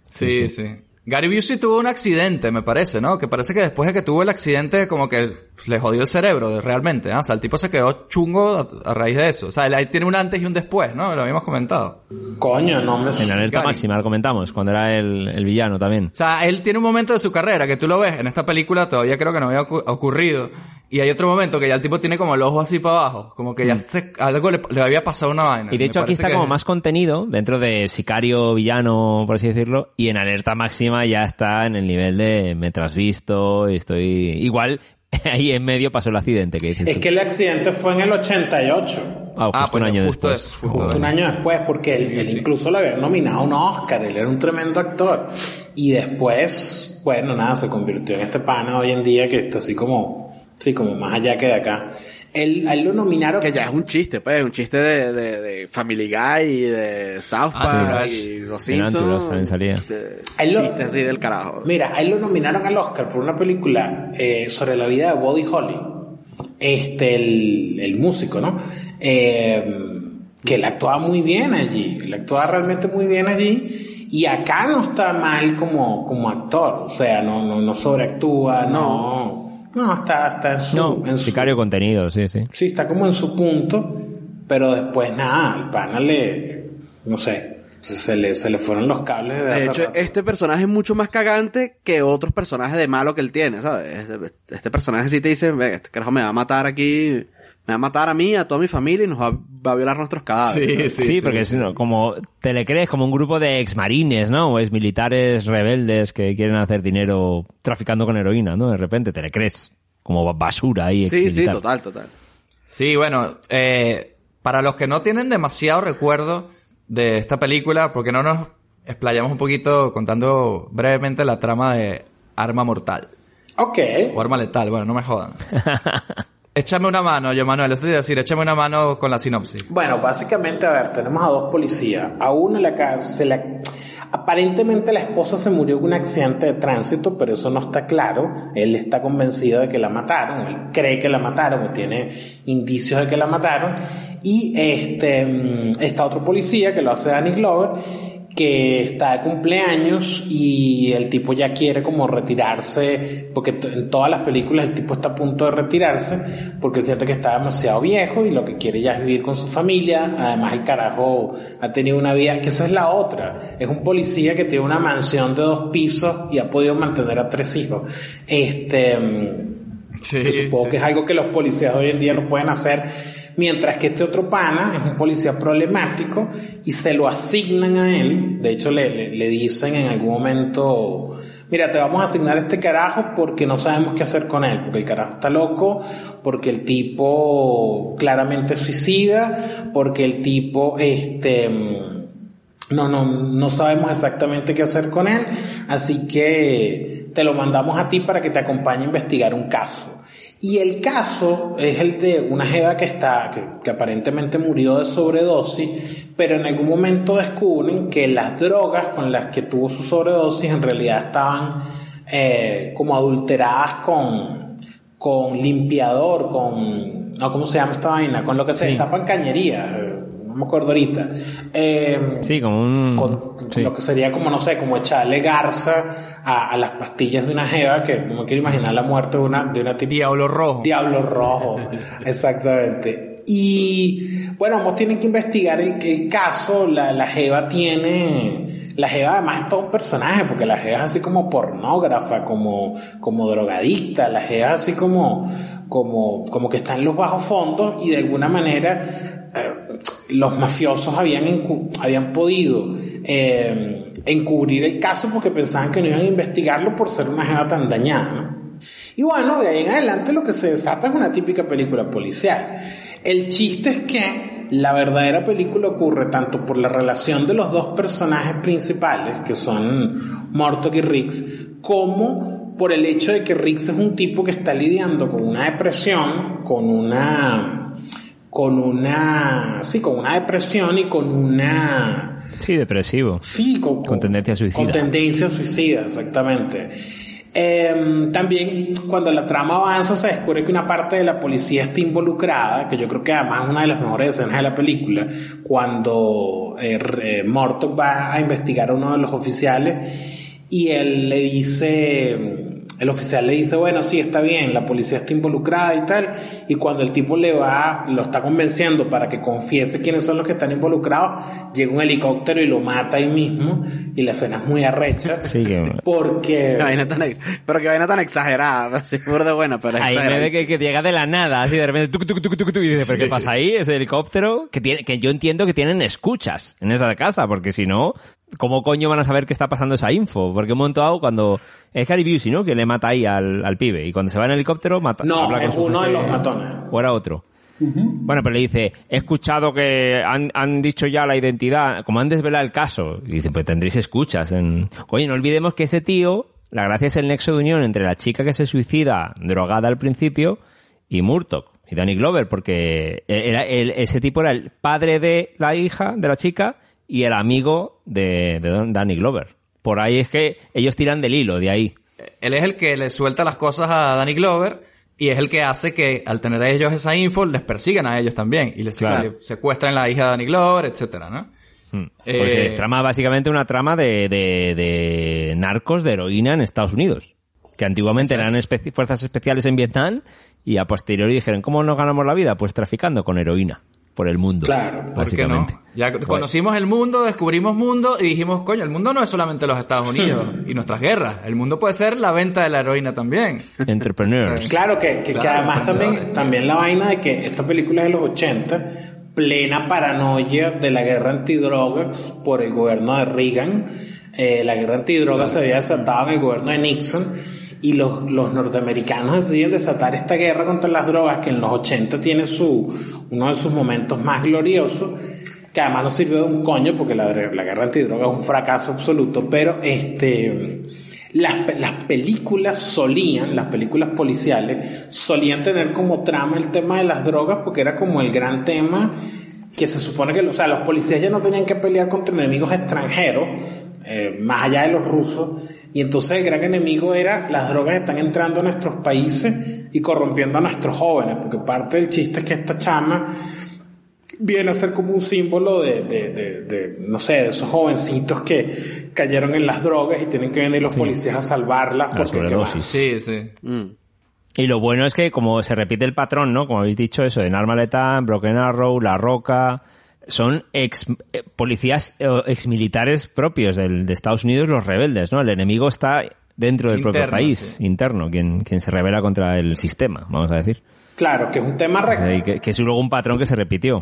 Sí, sí. Gary Busey tuvo un accidente, me parece, ¿no? Que parece que después de que tuvo el accidente, como que le jodió el cerebro, realmente. ¿ah? O sea, el tipo se quedó chungo a, a raíz de eso. O sea, él ahí tiene un antes y un después, ¿no? Lo habíamos comentado. Coño, no me... En alerta Gary. máxima, lo comentamos, cuando era el, el villano también. O sea, él tiene un momento de su carrera que tú lo ves en esta película, todavía creo que no había ocu- ocurrido. Y hay otro momento que ya el tipo tiene como el ojo así para abajo, como que ya se- algo le, le había pasado una vaina. Mm. Y de hecho aquí está como más contenido dentro de sicario, villano, por así decirlo, y en alerta máxima ya está en el nivel de me trasvisto, y estoy igual ahí en medio pasó el accidente que dices Es tú. que el accidente fue en el 88. Ah, Ah, justo pues un año justo después. es- justo Justo un es. año después, porque él, él sí. incluso lo había nominado a un Oscar, él era un tremendo actor. Y después, bueno, nada, se convirtió en este pana hoy en día que está así como, sí, como más allá que de acá. Él, él lo nominaron. Que ya es un chiste, pues, un chiste de, de, de Family Guy y de South Park Entourage. y Los Simpsons. también salía. Ahí lo- Chistes así del carajo. Mira, a él lo nominaron al Oscar por una película eh, sobre la vida de Buddy Holly. Este, el, el músico, ¿no? Eh, que él actuaba muy bien allí. Él actuaba realmente muy bien allí. Y acá no está mal como, como actor. O sea, no, no, no sobreactúa, no. No, está, está en su. No, en su- sicario contenido, sí, sí. Sí, está como en su punto. Pero después nada, el pana le. No sé. Se, le, se le fueron los cables de, De hace hecho, rato. este personaje es mucho más cagante que otros personajes de malo que él tiene, ¿sabes? Este, este personaje sí te dice, "Ve, este carajo me va a matar aquí, me va a matar a mí, a toda mi familia y nos va, va a violar nuestros cadáveres. Sí, porque es ¿no? como te le crees como un grupo de exmarines, ¿no? O exmilitares rebeldes que quieren hacer dinero traficando con heroína, ¿no? De repente te le crees como basura ahí. Sí, sí, total, total. Sí, bueno, eh, para los que no tienen demasiado recuerdo de esta película, porque no nos explayamos un poquito contando brevemente la trama de Arma Mortal Ok. o Arma Letal, bueno, no me jodan. échame una mano, yo Manuel, a decir, échame una mano con la sinopsis. Bueno, básicamente, a ver, tenemos a dos policías. A uno ca- se le... Aparentemente la esposa se murió en un accidente de tránsito, pero eso no está claro. Él está convencido de que la mataron, él cree que la mataron o tiene indicios de que la mataron. Y este mm, está otro policía que lo hace Danny Glover, que está de cumpleaños y el tipo ya quiere como retirarse, porque en todas las películas el tipo está a punto de retirarse, porque siente que está demasiado viejo y lo que quiere ya es vivir con su familia, además el carajo ha tenido una vida, que esa es la otra, es un policía que tiene una mansión de dos pisos y ha podido mantener a tres hijos. Este, Sí, que supongo que es algo que los policías hoy en día no pueden hacer. Mientras que este otro pana es un policía problemático y se lo asignan a él. De hecho, le, le, dicen en algún momento, mira, te vamos a asignar este carajo porque no sabemos qué hacer con él. Porque el carajo está loco, porque el tipo claramente suicida, porque el tipo, este, no, no, no sabemos exactamente qué hacer con él, así que te lo mandamos a ti para que te acompañe a investigar un caso. Y el caso es el de una jeva que está, que, que aparentemente murió de sobredosis, pero en algún momento descubren que las drogas con las que tuvo su sobredosis en realidad estaban eh, como adulteradas con, con limpiador, con, no, ¿cómo se llama esta vaina? Con lo que se destapan cañerías. No me acuerdo ahorita. Eh, Sí, como un... con sí. lo que sería como, no sé, como echarle garza a, a las pastillas de una jeva, que no me quiero imaginar la muerte de una, de una tipo Diablo rojo. Diablo rojo, exactamente. Y bueno, ambos tienen que investigar el, el caso. La, la Jeva tiene. La Jeva además es todo un personaje, porque la Jeva es así como pornógrafa, como, como drogadicta. La Jeva es así como, como, como que está en los bajos fondos y de alguna manera eh, los mafiosos habían, habían podido eh, encubrir el caso porque pensaban que no iban a investigarlo por ser una Jeva tan dañada, ¿no? Y bueno, de ahí en adelante lo que se desata es una típica película policial. El chiste es que la verdadera película ocurre tanto por la relación de los dos personajes principales, que son Mortok y Riggs, como por el hecho de que Riggs es un tipo que está lidiando con una depresión, con una con una sí, con una depresión y con una Sí, depresivo. Sí, con, Con tendencia suicida. Con tendencia suicida, exactamente. Eh, también cuando la trama avanza se descubre que una parte de la policía está involucrada, que yo creo que además es una de las mejores escenas de la película, cuando eh, Mortok va a investigar a uno de los oficiales y él le dice, el oficial le dice, bueno, sí, está bien, la policía está involucrada y tal, y cuando el tipo le va, lo está convenciendo para que confiese quiénes son los que están involucrados, llega un helicóptero y lo mata ahí mismo, y la escena es muy arrecha, Sí, que... porque... Vaina tan, pero que vaina tan exagerada. Sí, de buena, pero Ahí exagerada. ve que, que llega de la nada, así de repente, tuc, tuc, tuc, tuc, tuc, y dice, ¿pero qué pasa ahí? Ese helicóptero, que tiene, que yo entiendo que tienen escuchas en esa casa, porque si no, ¿cómo coño van a saber qué está pasando esa info? Porque un momento dado, cuando, es Gary Busey, ¿no? Que le mata ahí al, al pibe, y cuando se va en helicóptero, mata, No, habla con es su uno de los matones. O era otro. Bueno, pero le dice, he escuchado que han, han dicho ya la identidad, como han desvelado el caso. Y dice, pues tendréis escuchas. En... Oye, no olvidemos que ese tío, la gracia es el nexo de unión entre la chica que se suicida drogada al principio y Murdoch y Danny Glover, porque era el- ese tipo era el padre de la hija de la chica y el amigo de, de Don- Danny Glover. Por ahí es que ellos tiran del hilo, de ahí. Él es el que le suelta las cosas a Danny Glover y es el que hace que al tener a ellos esa info les persigan a ellos también y les Claro. secuestran la hija de Danny Glover, etcétera, ¿no? Porque se trama básicamente una trama de, de, de narcos de heroína en Estados Unidos. Que antiguamente eran espe- fuerzas especiales en Vietnam y a posteriori dijeron, ¿cómo nos ganamos la vida? Pues traficando con heroína por el mundo. Claro, ¿Por qué no? básicamente. Ya conocimos el mundo, descubrimos mundo y dijimos, coño, el mundo no es solamente los Estados Unidos y nuestras guerras. El mundo puede ser la venta de la heroína también. Entrepreneurs. Claro que, que, que Claro, además también, también la vaina de que esta película es de los 80, plena paranoia de la guerra antidrogas por el gobierno de Reagan. Eh, la guerra antidrogas se había desatado en el gobierno de Nixon y los, los norteamericanos deciden desatar esta guerra contra las drogas que en los 80 tiene su, uno de sus momentos más gloriosos que además no sirvió de un coño porque la, la guerra antidroga es un fracaso absoluto, pero este las, las películas solían, las películas policiales, solían tener como trama el tema de las drogas porque era como el gran tema que se supone que, o sea, los policías ya no tenían que pelear contra enemigos extranjeros, eh, más allá de los rusos, y entonces el gran enemigo era las drogas están entrando a nuestros países y corrompiendo a nuestros jóvenes, porque parte del chiste es que esta chama viene a ser como un símbolo de, de, de, de, no sé, de esos jovencitos que cayeron en las drogas y tienen que venir los policías a salvarlas La porque. Sí, sí. Mm. Y lo bueno es que como se repite el patrón, ¿no? Como habéis dicho, eso, en Arma Letal, Broken Arrow, La Roca, son ex eh, policías, eh, ex militares propios del, de Estados Unidos, los rebeldes, ¿no? El enemigo está dentro del propio país, sí. interno, quien, quien se revela contra el sistema, vamos a decir. Claro, que es un tema... O y que, que es luego un patrón que se repitió.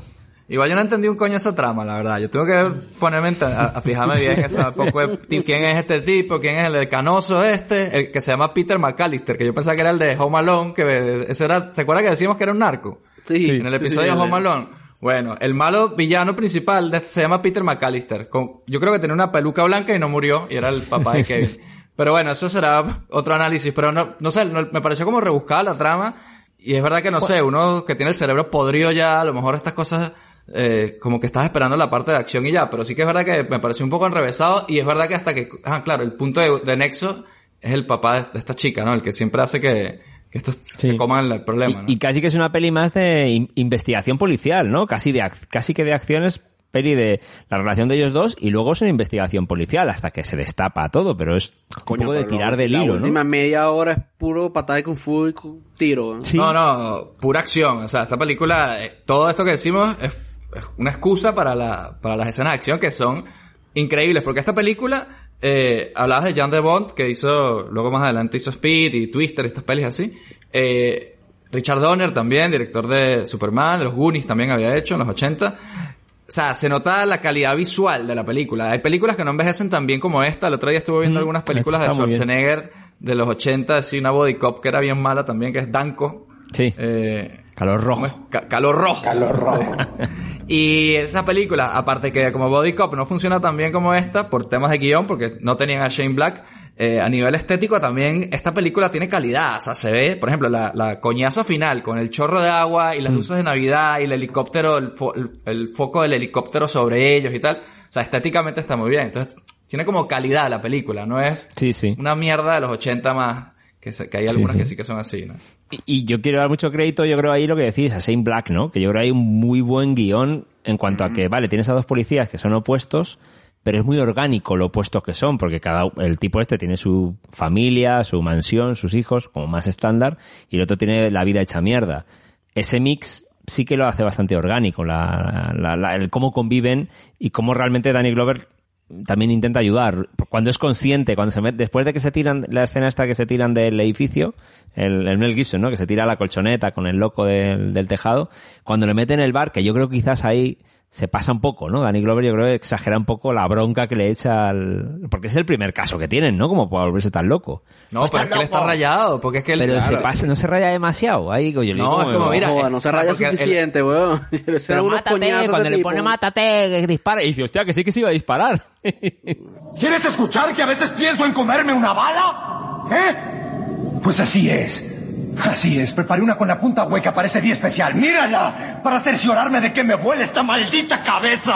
Igual yo no entendí un coño esa trama, la verdad. Yo tengo que ponerme en- a, a fijarme bien esa poco de quién es este tipo, quién es el del canoso este, el que se llama Peter McAllister, que yo pensaba que era el de Home Alone, que ese era, ¿se acuerda que decíamos que era un narco? Sí. En el episodio Sí, de Home Alone. Bueno, el malo villano principal de este se llama Peter McAllister. Con- yo creo que tenía una peluca blanca y no murió, y era el papá de Kevin. Pero bueno, eso será otro análisis. Pero no, no sé, no- me pareció como rebuscada la trama. Y es verdad que no sé, uno que tiene el cerebro podrido ya, a lo mejor estas cosas, eh, como que estás esperando la parte de acción y ya. Pero sí que es verdad que me pareció un poco enrevesado. Y es verdad que hasta que, ah, claro, el punto de, de nexo es el papá de, de esta chica, ¿no? El que siempre hace que, que estos se coman el problema, ¿no? Y, y casi que es una peli más de in- investigación policial, ¿no? Casi de casi que de acciones peli de la relación de ellos dos y luego es una investigación policial hasta que se destapa todo, pero es un poco de tirar la- del la hilo, ¿no? última media hora es puro patada de kung fu y tiro. Sí. No, no, pura acción. O sea, esta película, eh, todo esto que decimos es, es una excusa para, la, para las escenas de acción que son increíbles. Porque esta película, eh, hablabas de John de Bond, que hizo, luego más adelante hizo Speed y Twister, estas pelis así. Eh, Richard Donner también, director de Superman, de los Goonies también había hecho en los 80. O sea, se nota la calidad visual de la película. Hay películas que no envejecen tan bien como esta. El otro día estuve viendo Mm, algunas películas de. Schwarzenegger de los 80, así una body cop que era bien mala también, que es Danko. Sí. Eh, Calor rojo. Ca- calor rojo. Calor rojo. Y esa película, aparte que como Body Cop no funciona tan bien como esta, por temas de guion, porque no tenían a Shane Black, eh, a nivel estético también esta película tiene calidad. O sea, se ve, por ejemplo, la, la coñazo final con el chorro de agua y las luces de Navidad y el helicóptero, el, fo- el- el foco del helicóptero sobre ellos y tal. O sea, estéticamente está muy bien. Entonces, tiene como calidad la película, no es Sí, sí. una mierda de los 80 más, que, se- que hay algunas sí. que sí que son así, ¿no? Y, yo quiero dar mucho crédito, yo creo ahí lo que decís, a Shane Black, ¿no? Que yo creo que hay un muy buen guion en cuanto a que, vale, tienes a dos policías que son opuestos, pero es muy orgánico lo opuestos que son, porque cada el tipo este tiene su familia, su mansión, sus hijos, como más estándar, y el otro tiene la vida hecha mierda. Ese mix sí que lo hace bastante orgánico, la, la- la- el cómo conviven y cómo realmente Danny Glover también intenta ayudar. Cuando es consciente, cuando se mete, después de que se tiran, la escena esta que se tiran del edificio, el, el Mel Gibson, ¿no? Que se tira la colchoneta con el loco del, del tejado, cuando le mete en el bar, que yo creo que quizás ahí se pasa un poco, ¿no? Danny Glover yo creo que exagera un poco la bronca que le echa al... Porque es el primer caso que tienen, ¿no? Como para volverse tan loco. No, pero es que él está rayado, porque es que él... Pero se pasa, no se raya demasiado. Ahí, yo le No, digo, es como, mira, Joda, eh, no se raya porque el- suficiente, weón. Pero unos mátate, coñazos cuando le tipo. pone mátate, que dispara. Y dice, hostia, que sí que se iba a disparar. ¿Quieres escuchar que a veces pienso en comerme una bala? ¿Eh? Pues así es. Así es, preparé una con la punta hueca para ese día especial. ¡Mírala! Para cerciorarme de que me vuele esta maldita cabeza.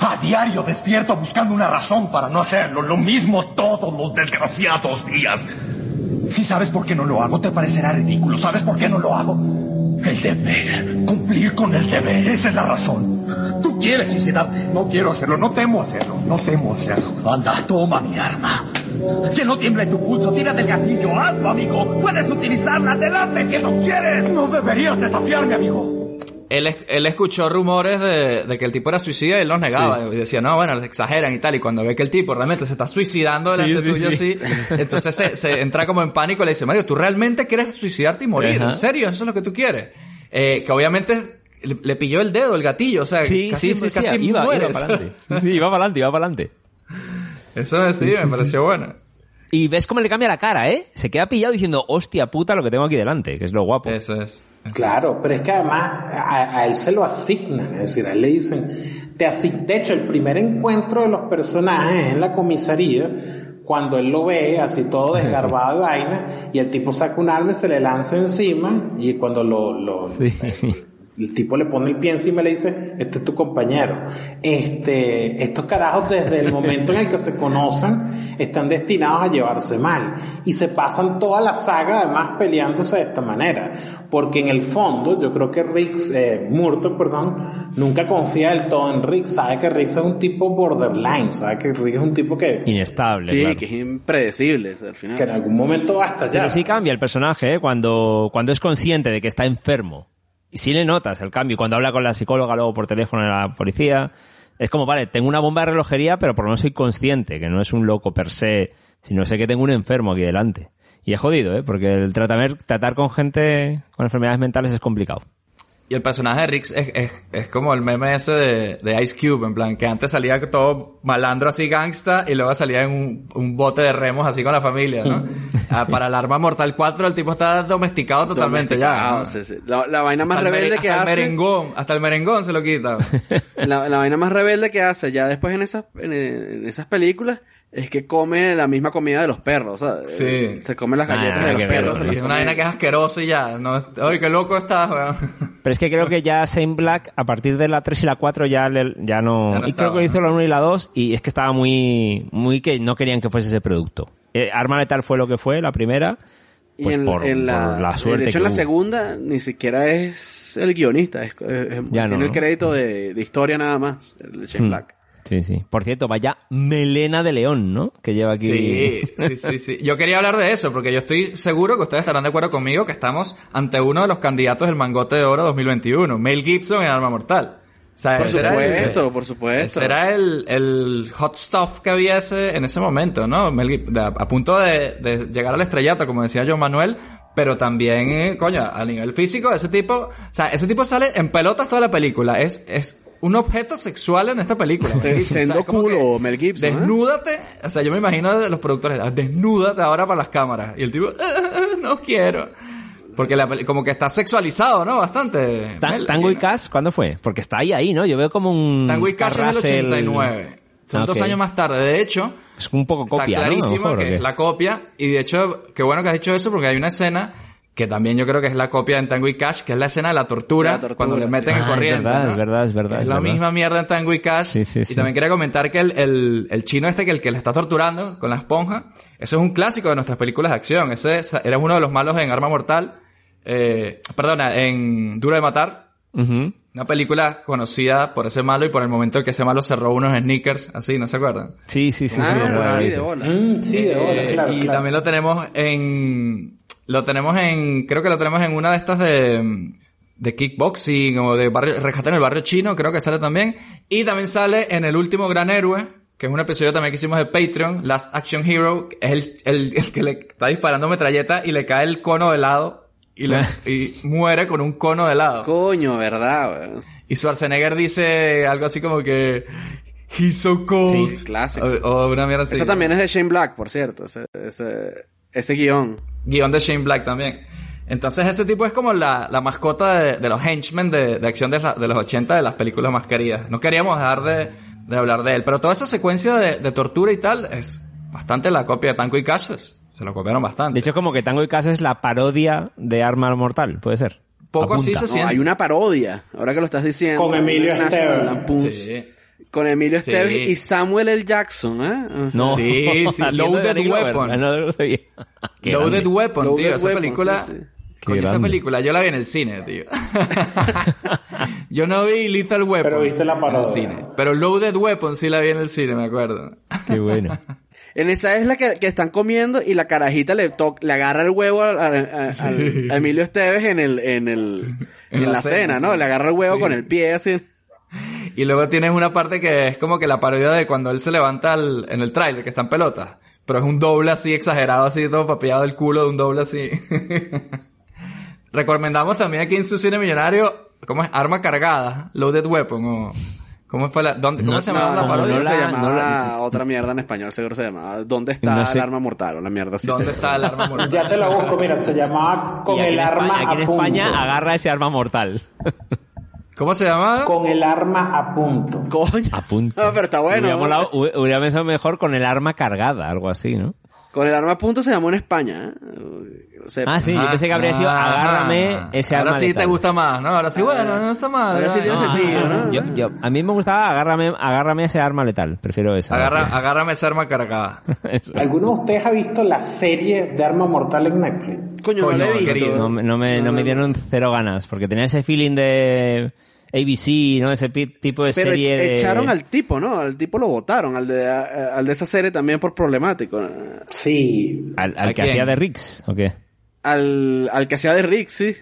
A diario despierto buscando una razón para no hacerlo. Lo mismo todos los desgraciados días. ¿Y sabes por qué no lo hago? Te parecerá ridículo. ¿Sabes por qué no lo hago? El deber. Cumplir con el deber. Esa es la razón. Tú quieres suicidarte. No quiero hacerlo. No temo hacerlo. No temo hacerlo. Anda, toma mi arma. Que no tiemble tu pulso. Tira del gatillo. Hazlo, amigo. Puedes utilizarla. Adelante, que no quieres. No deberías desafiarme, amigo. Él, es- él escuchó rumores de, de que el tipo era suicida y él los negaba. Y decía, no, bueno, exageran y tal. Y cuando ve que el tipo realmente se está suicidando delante Sí, sí, tuyo sí. así, entonces se, se entra como en pánico y le dice, Mario, ¿tú realmente quieres suicidarte y morir? Ajá. ¿En serio? ¿Eso es lo que tú quieres? Eh, que obviamente le, le pilló el dedo, el gatillo. O sea, casi, casi iba, muere. iba para adelante. Sí, sí, iba para adelante, iba para adelante. Eso sí, me pareció bueno. Y ves cómo le cambia la cara, ¿eh? Se queda pillado diciendo, hostia puta, lo que tengo aquí delante, que es lo guapo. Eso es. Claro, pero es que además a, a él se lo asignan, es decir, a él le dicen, te asign- de hecho el primer encuentro de los personajes es en la comisaría, cuando él lo ve así todo desgarbado y vaina, y el tipo saca un arma y se le lanza encima, y cuando lo, lo- Sí. el tipo le pone el pie encima y le dice, este es tu compañero. Este, estos carajos desde el momento en el que se conocen están destinados a llevarse mal y se pasan toda la saga además peleándose de esta manera. Porque en el fondo yo creo que Rick, eh, Murto, perdón, nunca confía del todo en Rick. Sabe que Rick es un tipo borderline, sabe que Rick es un tipo que, Inestable, Sí, claro. que es impredecible o sea, al final. que en algún momento va a estallar. Pero sí cambia el personaje, ¿eh? Cuando, cuando es consciente de que está enfermo. Y sí le notas el cambio. Cuando habla con la psicóloga luego por teléfono en la policía. Es como, vale, tengo una bomba de relojería, pero por lo menos soy consciente, que no es un loco per se, sino sé que tengo un enfermo aquí delante. Y es jodido, ¿eh? Porque el tratar, tratar con gente con enfermedades mentales es complicado. Y el personaje de Rick es, es, es como el meme ese de, de Ice Cube, en plan, que antes salía todo malandro así gangsta y luego salía en un, un bote de remos así con la familia, ¿no? Ah, para el arma Mortal 4 el tipo está domesticado totalmente ya. ¿no? Domesticado, sí, sí. La, la vaina más Hasta rebelde que hasta el merengón, hasta el merengón se lo quita. La, la vaina más rebelde que hace ya después en esas, en, en esas películas es que come la misma comida de los perros. O sea, Sí. eh, se come las galletas de los que perros. es una vaina que es asquerosa y ya. No, Oye, qué loco estás, weón. Pero es que creo que ya Shane Black, a partir de la 3 y la 4 ya, le- ya no... Ya no y creo que hizo la 1 y la 2 y es que estaba muy... muy que no querían que fuese ese producto. Eh, Arma Letal fue lo que fue, la primera, Y Pues en, por- en la, por la suerte De hecho, en la hubo. segunda ni siquiera es el guionista. Es, es- Ya no, tiene el ¿no? crédito de, de historia nada más. El Shane Hmm. Black. Sí, sí. Por cierto, vaya melena de león, ¿no? Que lleva aquí. Sí, sí, sí, sí. Yo quería hablar de eso porque yo estoy seguro que ustedes estarán de acuerdo conmigo que estamos ante uno de los candidatos del Mangote de Oro 2021, Mel Gibson en Arma Mortal. O sea, Por el- supuesto, por supuesto. Ese era el, el hot stuff que había ese, en ese momento, ¿no? Mel Gib- de- a, a punto de, de llegar al estrellato, como decía John Manuel, pero también, eh, coño, a nivel físico, ese tipo, o sea, ese tipo sale en pelotas toda la película. Es, es un objeto sexual en esta película. Mel Gibson. O sea, culo, Mel Gibson. ¿eh? Desnúdate, o sea, yo me imagino a los productores, "Ah, desnúdate ahora para las cámaras. Y el tipo, "Ah, no quiero. Porque la como que está sexualizado, ¿no? Bastante. Ta- Mel, Tango y ¿no? Cash, ¿cuándo fue? Porque está ahí, ahí, ¿no? Yo veo como un... Tango y Cash es del Russell- 89. Son Ah, dos ok. años más tarde. De hecho, Es un poco está copia, ¿no? A lo clarísimo mejor, ¿o que qué? es la copia. Y de hecho, qué bueno que has dicho eso porque hay una escena que también yo creo que es la copia en Tango y Cash, que es la escena de la tortura, La tortura, cuando le meten sí. el Ah, es corriente. verdad, ¿no? es verdad, es verdad, Es es la verdad. misma mierda en Tango y Cash. Sí, sí, y también quería comentar que el, el, el chino este que el que le está torturando con la esponja, eso es un clásico de nuestras películas de acción. Ese es- era uno de los malos en Arma Mortal. Eh, perdona, en Duro de Matar. Una película conocida por ese malo y por el momento en que ese malo cerró unos sneakers, así, ¿no se acuerdan? Sí, sí, sí. sí, Ah, es verdad, sí, sí. de bola. Mm, sí, de bola, Eh, claro. y claro. también lo tenemos en, lo tenemos en, creo que lo tenemos en una de estas de, de kickboxing o de barrio, rescate en el barrio chino, creo que sale también. Y también sale en el último gran héroe, que es un episodio también que hicimos de Patreon, Last Action Hero, que es el, el, el que le está disparando metralleta y le cae el cono de helado y, le- y muere con un cono de helado. Coño, ¿verdad? weón? Y Schwarzenegger dice algo así como que, He's so cold. Sí, clásico. O, o una mierda así. Esa también es de Shane Black, por cierto. Ese, ese, ese guion. Guión de Shane Black también. Entonces ese tipo es como la, la mascota de, de los henchmen de, de acción de, la- de los 80 de las películas más queridas. No queríamos dejar de, de hablar de él. Pero toda esa secuencia de, de tortura y tal es bastante la copia de Tango y Cash. Se lo copiaron bastante. De hecho, como que Tango y Cash es la parodia de Arma Mortal, puede ser. Poco así Apunta. se No, siente. hay una parodia, ahora que lo estás diciendo. Con Emilio. Lampoon's. Sí. Con Emilio Sí. Esteves y Samuel L. Jackson, ¿eh? No. Sí, sí, Loaded. Weapon. No lo sabía. Qué Loaded. Weapon, Loaded tío. Esa película... sí. Coño, esa película yo la vi en el cine, tío. yo no vi Lethal Weapon. Pero viste la en parodia. el cine. Pero Loaded Weapon sí la vi en el cine, me acuerdo. Qué bueno. En esa es la que, que están comiendo y la carajita le to- le agarra el huevo a, a- a- al- a Emilio Esteves en el, en el, en, En la la, cena, cena, ¿no? sí. Le agarra el huevo Sí. con el pie así. Y luego tienes una parte que es como que la parodia de cuando él se levanta al- en el tráiler, que está en pelotas. Pero es un doble así exagerado, así todo papeado del culo de un doble así. Recomendamos también aquí en su cine millonario, ¿cómo es? Arma cargada, loaded weapon, o... ¿Cómo fue la, dónde, cómo No, se llamaba No, la parodia? no la- se no llamaba la- otra mierda en español, seguro se llamaba. ¿Dónde está No sé. el arma mortal? O la mierda así. ¿Dónde está el arma mortal? Ya te lo busco, mira, se llamaba Con el arma España, aquí en a punto. España agarra ese arma mortal. ¿Cómo se llamaba? Con el arma a punto. Coño. A punto. No, pero está bueno. Hubiera, molado- hubiera pensado mejor con el arma cargada, algo así, ¿no? Con el arma a punto se llamó en España. ¿eh? O sea, Ah, sí, yo pensé que habría sido Ah, agárrame ah. ese Ahora arma sí te gusta más, ¿no? Ahora sí, bueno, no está mal. Ahora sí tiene No, sentido, ¿no? Yo, yo, a mí me gustaba agárrame, agárrame ese arma letal. Prefiero esa. Agarra, agárrame esa arma cargada. Eso. ¿Alguno de ustedes ha visto la serie de Arma Mortal en Netflix? Coño, Coño, no he visto. querido. No, me- no me, no me dieron cero ganas, porque tenía ese feeling de ABC, ¿no? Ese tipo de Pero serie de... echaron al tipo, ¿no? Al tipo lo votaron, al de, a- al de esa serie también por problemático. Sí. al, al ¿A que quién? hacía de Rix, ¿o qué? Al, al que hacía de Rick, sí.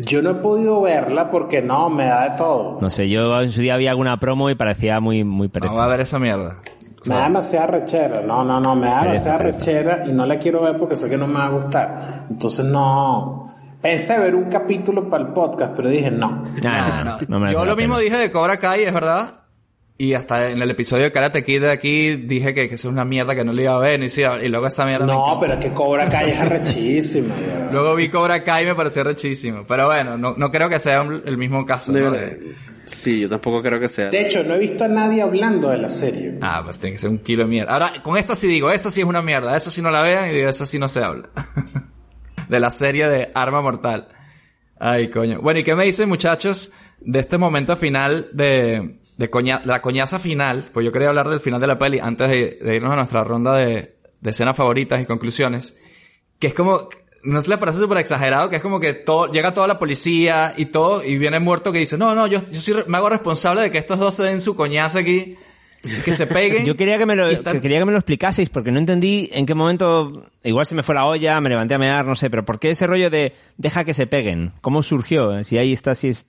Yo no he podido verla porque no, me da de todo. No sé, yo en su día vi alguna promo y parecía muy, muy No pereza. va a ver esa mierda. Me da demasiada rechera. No, no, no, me da demasiada rechera y no la quiero ver porque sé que no me va a gustar. Entonces no. Pensé ver un capítulo para el podcast, pero dije no. Nah, No, no. no merece Yo lo mismo dije de Cobra Kai, es verdad. Y hasta en el episodio de Karate Kid de aquí dije que, que eso es una mierda que no le iba a ver. Y, sí, y luego esa mierda me No, pero es que Cobra Kai es arrechísima. güey. Luego vi Cobra Kai y me pareció rechísimo. Pero bueno, no, no creo que sea un- el mismo caso. De ¿no? De- Sí, yo tampoco creo que sea. De hecho, no he visto a nadie hablando de la serie. ah, pues tiene que ser un kilo de mierda. Ahora, con esta sí digo, esta sí es una mierda. Eso sí no la vean y de eso sí no se habla. de la serie de Arma Mortal. Ay, coño. Bueno, ¿y qué me dicen, muchachos, de este momento final de, de coña- la coñaza final? Pues yo quería hablar del final de la peli antes de, irnos a nuestra ronda de, de escenas favoritas y conclusiones. Que es como, ¿No se le parece súper exagerado? Que es como que todo, llega toda la policía y todo, y viene muerto que dice, no, no, yo, soy, me hago responsable de que estos dos se den su coñazo aquí, que se peguen. Yo quería que me lo, están- que quería que me lo explicaseis porque no entendí en qué momento, igual se me fue la olla, me levanté a mear, no sé, pero ¿por qué ese rollo de deja que se peguen? ¿Cómo surgió? Si ahí está, si es...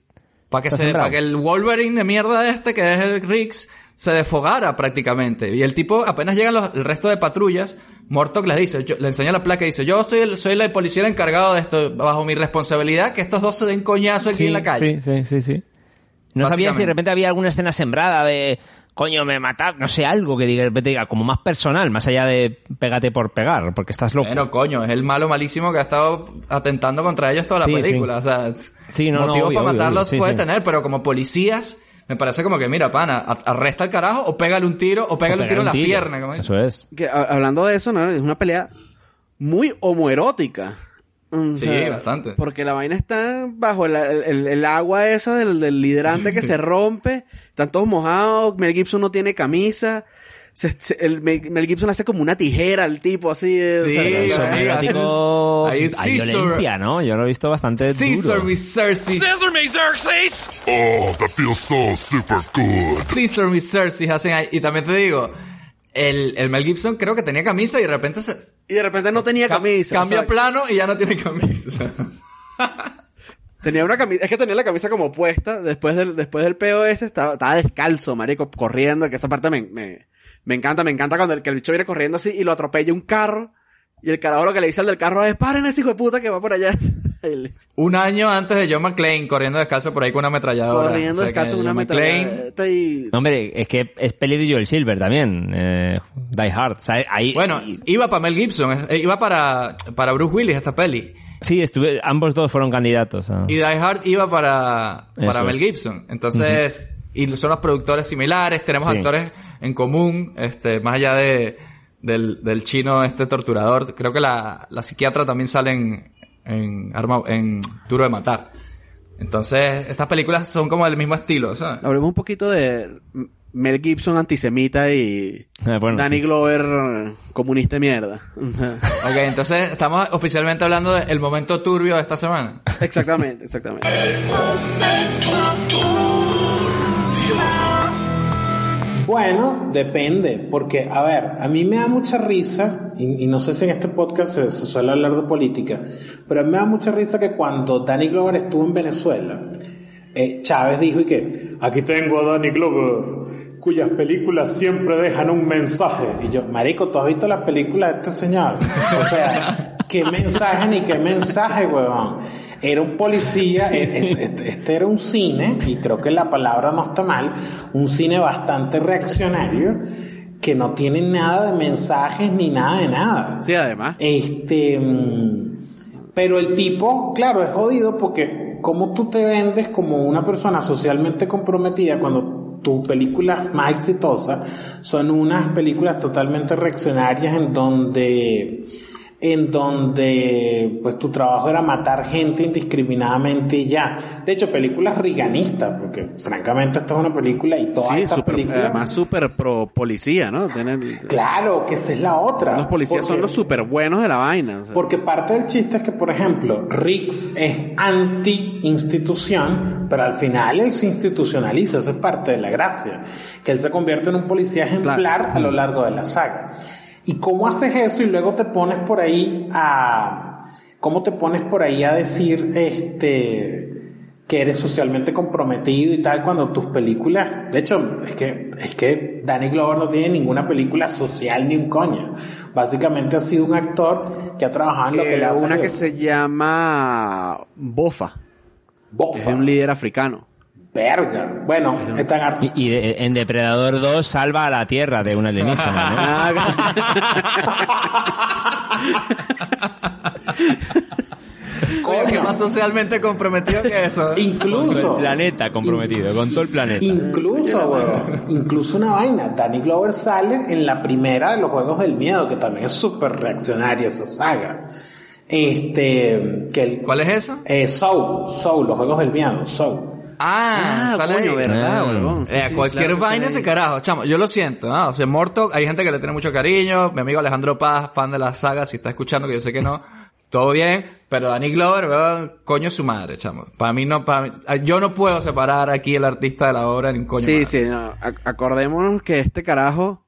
Para que, se, para que el Wolverine de mierda este, que es el Riggs, se desfogara prácticamente. Y el tipo, apenas llegan los, el resto de patrullas, Mortok les dice, yo- le enseña la placa y dice, yo soy el, soy el policía encargado de esto, bajo mi responsabilidad, que estos dos se den coñazo aquí sí, en la calle. Sí, sí, sí, sí. No sabía si de repente había alguna escena sembrada de coño, me mata, no sé, algo que diga, repente diga, como más personal, más allá de pégate por pegar, porque estás loco. Bueno, coño, es el malo malísimo que ha estado atentando contra ellos toda la Sí, película. sí. O sea, Sí, no, no, motivos obvio, para matarlos obvio, sí, puede sí. tener, pero como policías, me parece como que, mira, pana, arresta al carajo o pégale un tiro o pégale O un tiro en la pierna. como Eso es. Que, hablando de eso, ¿no? Es una pelea muy homoerótica. O Sí, sea, bastante. Porque la vaina está bajo el, el- el agua esa del, del hidrante que se rompe. Están todos mojados. Mel Gibson no tiene camisa. Se- se- el Mel, Gibson hace como una tijera al tipo así. de- o Sí, sea, ahí Eso haces- erótico, ahí hay Caesar. violencia, ¿no? Yo lo he visto bastante Caesar duro. mi Cersei. Oh, that feels so super good. Caesar mi Cersei hacen ahí. Y también te digo, el, el Mel Gibson creo que tenía camisa y de repente se Y de repente no tenía ca- camisa. cambia plano y ya no tiene camisa. Tenía una camisa, es que tenía la camisa como puesta, después del, después del peo ese, estaba, estaba descalzo, marico, corriendo, que esa parte me, me, me encanta, me encanta cuando el, que el bicho viene corriendo así y lo atropella un carro, y el carajo lo que le dice al del carro es, paren ese hijo de puta que va por allá. Un año antes de John McClane corriendo descalzo por ahí con una ametralladora. corriendo O sea que descalzo con una metralleta y... No, hombre, es que es peli de Joel Silver también. Eh, Die Hard. O sea, ahí, Bueno, y- iba para Mel Gibson, eh, iba para, para Bruce Willis esta peli. sí, estuve, ambos dos fueron candidatos. a- Y Die Hard iba para, para Eso Mel. Gibson. Entonces, y son los productores similares, tenemos Sí. actores en común, este, más allá de, del, del chino este torturador. Creo que la, la psiquiatra también sale en, en, Arma, en Duro de Matar. Entonces, estas películas son como del mismo estilo, ¿sabes? Hablemos un poquito de Mel Gibson antisemita y bueno, Danny sí. Glover eh, comunista de mierda. Ok, entonces estamos oficialmente hablando del momento turbio de esta semana. exactamente, exactamente. Bueno, depende, porque, a ver, a mí me da mucha risa, y, y no sé si en este podcast se, se suele hablar de política, pero me da mucha risa que cuando Danny Glover estuvo en Venezuela, eh, Chávez dijo y que, aquí tengo a Danny Glover, cuyas películas siempre dejan un mensaje. Y yo, marico, ¿tú has visto las películas de este señor? O sea, ¿qué mensaje ni qué mensaje, huevón? Era un policía, eh, este, este era un cine, y creo que la palabra no está mal, un cine bastante reaccionario, que no tiene nada de mensajes ni nada de nada. Sí, además. Este, mm, pero el tipo, claro, es jodido porque como tú te vendes como una persona socialmente comprometida cuando tus películas más exitosas son unas películas totalmente reaccionarias en donde en donde pues tu trabajo era matar gente indiscriminadamente y ya. De hecho, películas riganistas, porque francamente esta es una película y todas Sí, estas super, películas... además súper pro policía, ¿no? Tienen- Claro, que esa es la otra. los policías son los súper buenos de la vaina. o sea. porque parte del chiste es que, por ejemplo, Riggs es anti-institución, pero al final él se institucionaliza, eso es parte de la gracia, que él se convierte en un policía ejemplar Claro. a lo largo de la saga. ¿Y cómo haces eso y luego te pones por ahí a... ¿Cómo te pones por ahí a decir, este que eres socialmente comprometido y tal cuando tus películas, de hecho, es que es que Danny Glover no tiene ninguna película social ni un coño. Básicamente ha sido un actor que ha trabajado en lo que Eh, le ha una que se llama Bofa, Bofa. es un líder africano. Verga. Bueno, están ar- Y, y de- en Depredador 2 salva a la Tierra de un alienígena, Coño, ¿qué más socialmente comprometido que eso? ¿no? Con incluso el planeta comprometido, con todo el planeta. Incluso, weón, incluso una vaina. Danny Glover sale en la primera de los Juegos del Miedo, que también es súper reaccionaria esa saga. Este, que el, ¿Cuál es eso? eh, Soul, Soul, los Juegos del Miedo, Soul. Ah, sale coño, ahí. verdad, Ah. huevón. Sí, Eh, sí, cualquier claro vaina ese carajo, chamo, yo lo siento, ¿no? O sea, Mortok, hay gente que le tiene mucho cariño, mi amigo Alejandro Paz, fan de la saga, si está escuchando, que yo sé que no, todo bien, pero Danny Glover, weón, coño su madre, chamo. Para mí no, para mí- yo no puedo separar aquí el artista de la obra ni un coño Sí, madre. sí, no. Ac- acordémonos que este carajo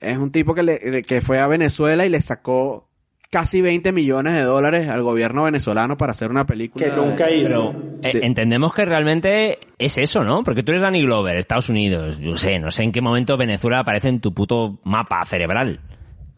es un tipo que, le, que fue a Venezuela y le sacó casi 20 millones de dólares al gobierno venezolano para hacer una película. Que nunca hizo. Eh, entendemos que realmente es eso, ¿no? Porque tú eres Danny Glover, Estados Unidos, yo sé, no sé en qué momento Venezuela aparece en tu puto mapa cerebral.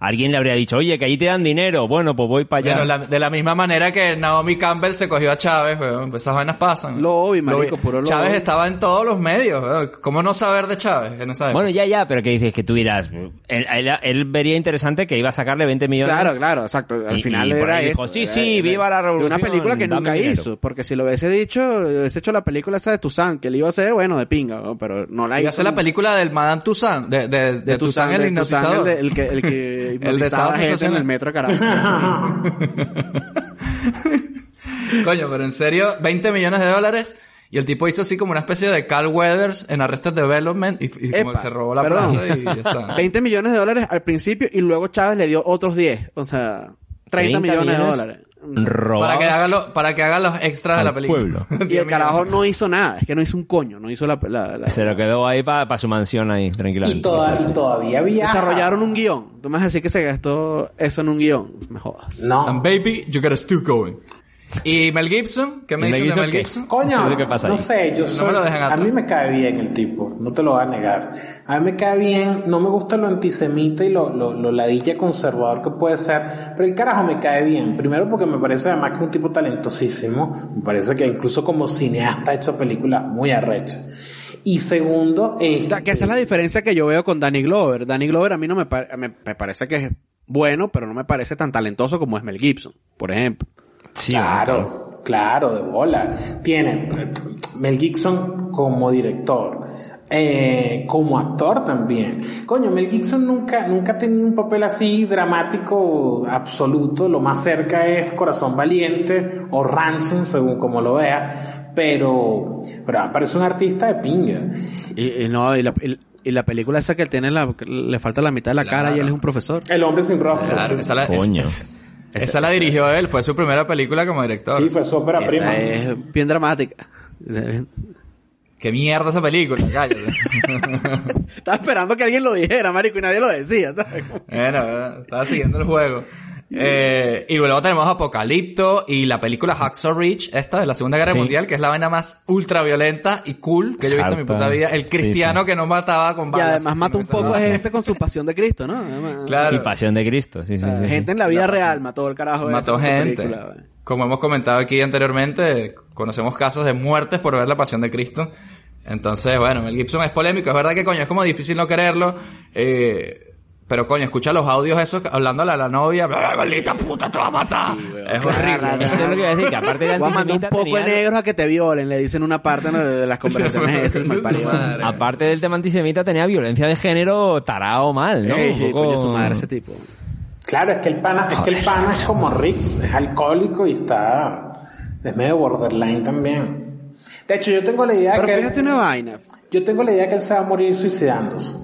Alguien le habría dicho, oye, que allí te dan dinero, bueno, pues voy para allá. Bueno, la- de la misma manera que Naomi Campbell se cogió a Chávez, weón, pues esas vainas pasan. Lobby, marico, puro lobby. Chávez estaba en todos los medios, weón. ¿Cómo no saber de Chávez en esa época? Bueno, ya, ya, pero que dices que tú dirás, él, él- él vería interesante que iba a sacarle 20 millones. Claro, claro, exacto. Al Y- final y por era ahí dijo, eso. sí, era- sí, era- viva la De revolución. una película que nunca dinero. hizo. Porque si lo hubiese dicho, hubiese hecho la película esa de Tuzán, que le iba a hacer, bueno, de pinga, ¿no? pero no la Iba hizo. a hacer la película del Madame Toussaint, de, de, de, Toussaint el de hipnotizador. el, de- el que, el que El de hipnotizaba Sábado gente en Sensacional. el metro de Caracas. Coño, pero en serio, 20 millones de dólares. Y el tipo hizo así como una especie de Carl Weathers en Arrested Development y, y como Epa, se robó la perdón. plata y ya está. 20 millones de dólares al principio y luego Chávez le dio otros 10. O sea, 30 millones, de dólares. Para que haga lo- para que haga los extras de la película. pueblo. Y el carajo no hizo nada. Es que no hizo un coño. No hizo la... la- la- Se lo quedó ahí para su mansión ahí, Y, tranquilamente. toda- y todavía viaja. Desarrollaron un guion. Tú me vas a decir que se gastó eso en un guion. Me jodas. No. And baby, you got a stew going. ¿Y Mel Gibson? ¿Qué me ¿Y Mel dicen de Gibson Mel qué? Gibson? Coño, ¿Qué pasa no sé, yo No soy, me lo dejen a mí me cae bien el tipo, no te lo voy a negar. A mí me cae bien, no me gusta lo antisemita y lo, lo, lo ladilla conservador que puede ser, pero el carajo me cae bien. Primero porque me parece además que es un tipo talentosísimo, me parece que incluso como cineasta ha hecho películas muy arrechas. Y segundo, es Que esa es la diferencia que yo veo con Danny Glover. Danny Glover a mí no me, pa- me, me parece que es bueno, pero no me parece tan talentoso como es Mel Gibson, por ejemplo. Sí, Claro, claro, de bola. Tiene Mel Gibson como director, eh, como actor también. Coño, Mel Gibson nunca, nunca ha tenido un papel así dramático absoluto. Lo más cerca es Corazón Valiente o Ransom, según como lo vea. Pero, pero parece un artista de pinga. Y, y no, y la, y- y la película esa que él tiene, la, le falta la mitad de la cara y él es un profesor. El hombre sin rostro. Claro, sí. esa la, Coño. es- esa la dirigió él, fue su primera película como director. Sí, fue su ópera Esa prima. es bien dramática. Qué mierda esa película, cállate. Estaba esperando que alguien lo dijera, marico, y nadie lo decía, ¿sabes? Bueno, estaba siguiendo el juego. Eh, y luego tenemos Apocalipto y la película Hacksaw Ridge, esta de la Segunda Guerra Sí. Mundial, que es la vaina más ultra violenta y cool que yo he visto en mi puta vida. El cristiano sí. que no mataba con Y balas. además mata un poco a este con su pasión de Cristo, ¿no? Claro. Y Pasión de Cristo, sí, sí. Gente en la vida real mató el carajo. Mató gente. película. Como hemos comentado aquí anteriormente, conocemos casos de muertes por ver la pasión de Cristo. Entonces, bueno, Mel Gibson es polémico. Es verdad que, coño, es como difícil no quererlo. Eh, pero, coño, escucha los audios esos hablándole a la novia. "Ay, maldita puta, te va a matar. es horrible. Eso es lo que iba a decir, que aparte de Voy a mandar un poco tenía- de negros a que te violen, le dicen una parte ¿no? de, las conversaciones ese, el. Aparte del tema antisemita tenía violencia de género tarao mal, ¿no? Ey, poco- coño, su madre ese tipo. Claro, es que el pana, es que el pana es como Riggs, es alcohólico y está, es medio borderline también. De hecho, yo tengo la idea Pero que fíjate una vaina. yo tengo la idea que él se va a morir suicidándose.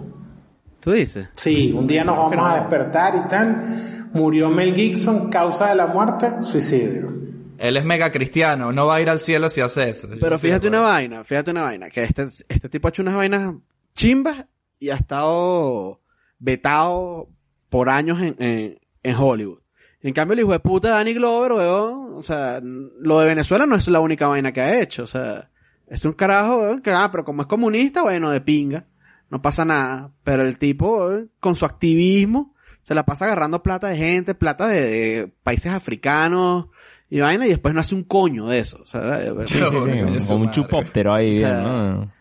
¿Tú dices? Sí, un día nos vamos a despertar y tal. Murió Mel Gibson, causa de la muerte, suicidio. Él es mega cristiano. No va a ir al cielo si hace eso. Pero fíjate una vaina, fíjate una vaina, que este, este tipo ha hecho unas vainas chimbas y ha estado vetado por años en, en, en Hollywood. En cambio, el hijo de puta Danny Glover, weón, o sea, lo de Venezuela no es la única vaina que ha hecho, o sea, es un carajo, weón, que, ah, pero como es comunista, bueno, de pinga, no pasa nada. Pero el tipo, weón, con su activismo, se la pasa agarrando plata de gente, plata de, de países africanos y vaina, y después no hace un coño de eso, o sea, Sí, sí, sí, como un chupóptero ahí, O bien, ¿no?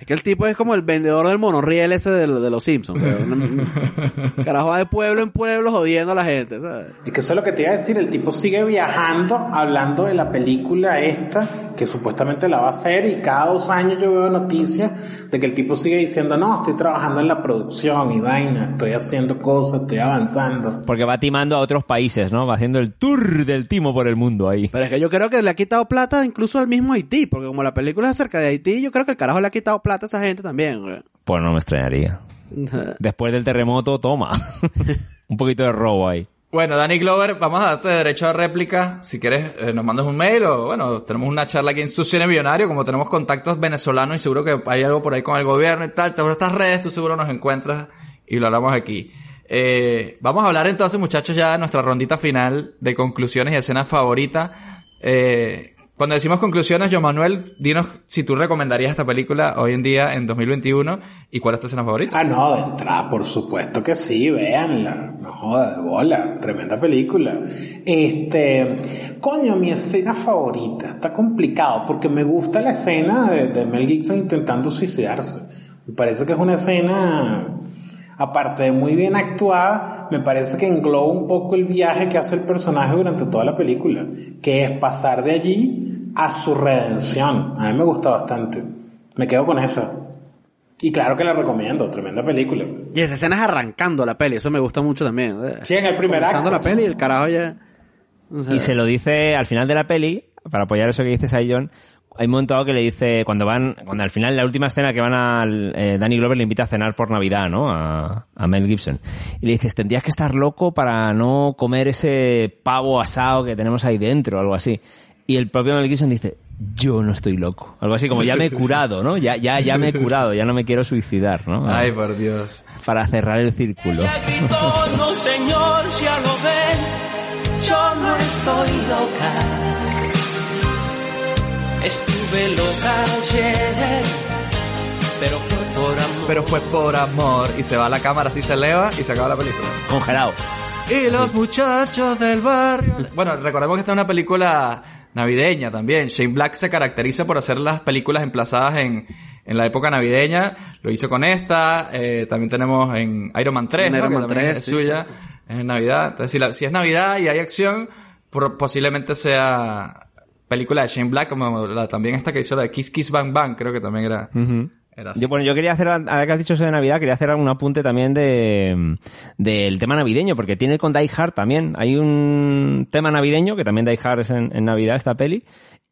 Es que el tipo es como el vendedor del monorriel ese de, de los Simpsons. Carajo va de pueblo en pueblo jodiendo a la gente, ¿sabes? Es que eso es lo que te iba a decir, el tipo sigue viajando hablando de la película esta, que supuestamente la va a hacer, y cada dos años yo veo noticias de que el tipo sigue diciendo, no, estoy trabajando en la producción y vaina, estoy haciendo cosas, estoy avanzando. Porque va timando a otros países, ¿no? Va haciendo el tour del timo por el mundo ahí. Pero es que yo creo que le ha quitado plata incluso al mismo Haití, porque como la película es acerca de Haití, yo creo que el carajo le ha quitado plata a esa gente también, weón. Pues no me extrañaría. Después del terremoto, toma. un poquito de robo ahí. Bueno, Danny Glover, vamos a darte derecho a réplica. Si quieres, eh, nos mandas un mail o, bueno, tenemos una charla aquí en su cine millonario. Como tenemos contactos venezolanos y seguro que hay algo por ahí con el gobierno y tal, todas estas redes, tú seguro nos encuentras y lo hablamos aquí. Eh, vamos a hablar entonces, muchachos, ya de nuestra rondita final de conclusiones y escenas favoritas. Eh, cuando decimos conclusiones, Joan Manuel, dinos si tú recomendarías esta película hoy en día, en 2021, y cuál es tu escena favorita. Ah, no, de entrada, por supuesto que sí, véanla. No joda, de bola, tremenda película. Este, coño, mi escena favorita, está complicado, porque me gusta la escena de Mel Gibson intentando suicidarse. Me parece que es una escena, aparte de muy bien actuada, me parece que engloba un poco el viaje que hace el personaje durante toda la película, que es pasar de allí a su redención. A mí me gusta bastante. Me quedo con esa. Y claro que la recomiendo, tremenda película. Y esa escena es arrancando la peli, eso me gusta mucho también. Sí, en el primer Comenzando acto. la peli y el carajo ya... Y se lo dice al final de la peli, para apoyar eso que dices ahí, John, hay un momento dado que le dice, cuando van, cuando al final, la última escena que van al, eh, Danny Glover le invita a cenar por Navidad, ¿no? A, a Mel Gibson. Y le dices, tendrías que estar loco para no comer ese pavo asado que tenemos ahí dentro, algo así. Y el propio Mel Gibson dice, yo no estoy loco. Algo así como, ya me he curado, ¿no? Ya, ya, ya me he curado, ya no me quiero suicidar, ¿no? Ay, por Dios. Para cerrar el círculo. no señor, ya lo ven, yo no estoy loca. Estuve loca ayer, pero fue por amor. Pero fue por amor. Y se va la cámara, así se eleva y se acaba la película. Congelado. Y los muchachos del barrio. Bueno, recordemos que esta es una película navideña también. Shane Black se caracteriza por hacer las películas emplazadas en, en la época navideña. Lo hizo con esta. eh, también tenemos en Iron Man 3, En ¿no? Iron que Man también 3, es sí, suya. Es en Navidad. Entonces, si, la- si es Navidad y hay acción, por- posiblemente sea película de Shane Black, como la, también esta que hizo la de Kiss Kiss Bang Bang, creo que también era. era así. Yo, bueno, yo quería hacer, ahora que has dicho eso de Navidad, quería hacer un apunte también de del tema navideño, porque tiene con Die Hard también. Hay un tema navideño, que también Die Hard es en, en Navidad, esta peli,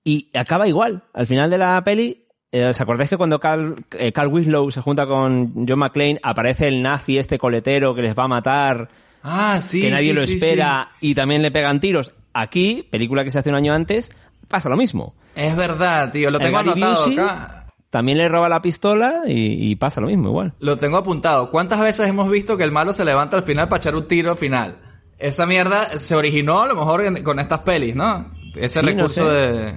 y acaba igual. Al final de la peli, eh, ¿os acordáis que cuando Carl, eh, Carl Winslow se junta con John McClane, aparece el nazi este coletero que les va a matar, Ah, sí. que nadie sí, lo sí, espera, y también le pegan tiros? Aquí, película que se hace un año antes, pasa lo mismo. Es verdad, tío. Lo tengo anotado Busey acá. También le roba la pistola y, y pasa lo mismo igual. Lo tengo apuntado. ¿Cuántas veces hemos visto que el malo se levanta al final para echar un tiro final? Esa mierda se originó a lo mejor en- con estas pelis, ¿no? Ese Sí, no recurso sé. de...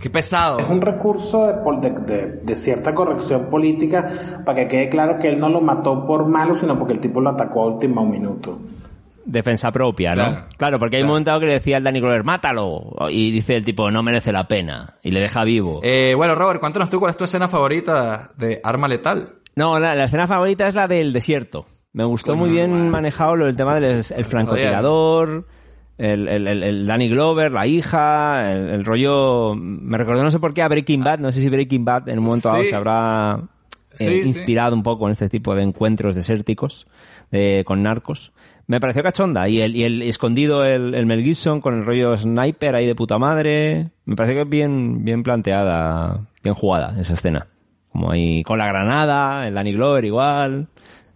Qué pesado. Es un recurso de, de- de cierta corrección política para que quede claro que él no lo mató por malo, sino porque el tipo lo atacó a último minuto. Defensa propia, ¿no? Claro. Claro, porque hay un momento que le decía al Danny Glover, mátalo. Y dice el tipo, no merece la pena. Y le deja vivo. Eh, bueno, Robert, cuéntanos tú cuál es tu escena favorita de Arma Letal. No, la, la escena favorita es la del desierto. Me gustó muy bien manejado lo del tema del el francotirador, el, el, el, el Danny Glover, la hija, el, el rollo... Me recordó, no sé por qué, a Breaking Bad. No sé si Breaking Bad en un momento dado se habrá eh, sí. inspirado un poco en este tipo de encuentros desérticos de, con narcos. Me pareció cachonda. Y el, y el escondido, el, el Mel Gibson con el rollo sniper ahí de puta madre. Me parece que es bien, bien planteada, bien jugada esa escena. Como ahí con la granada, el Danny Glover igual.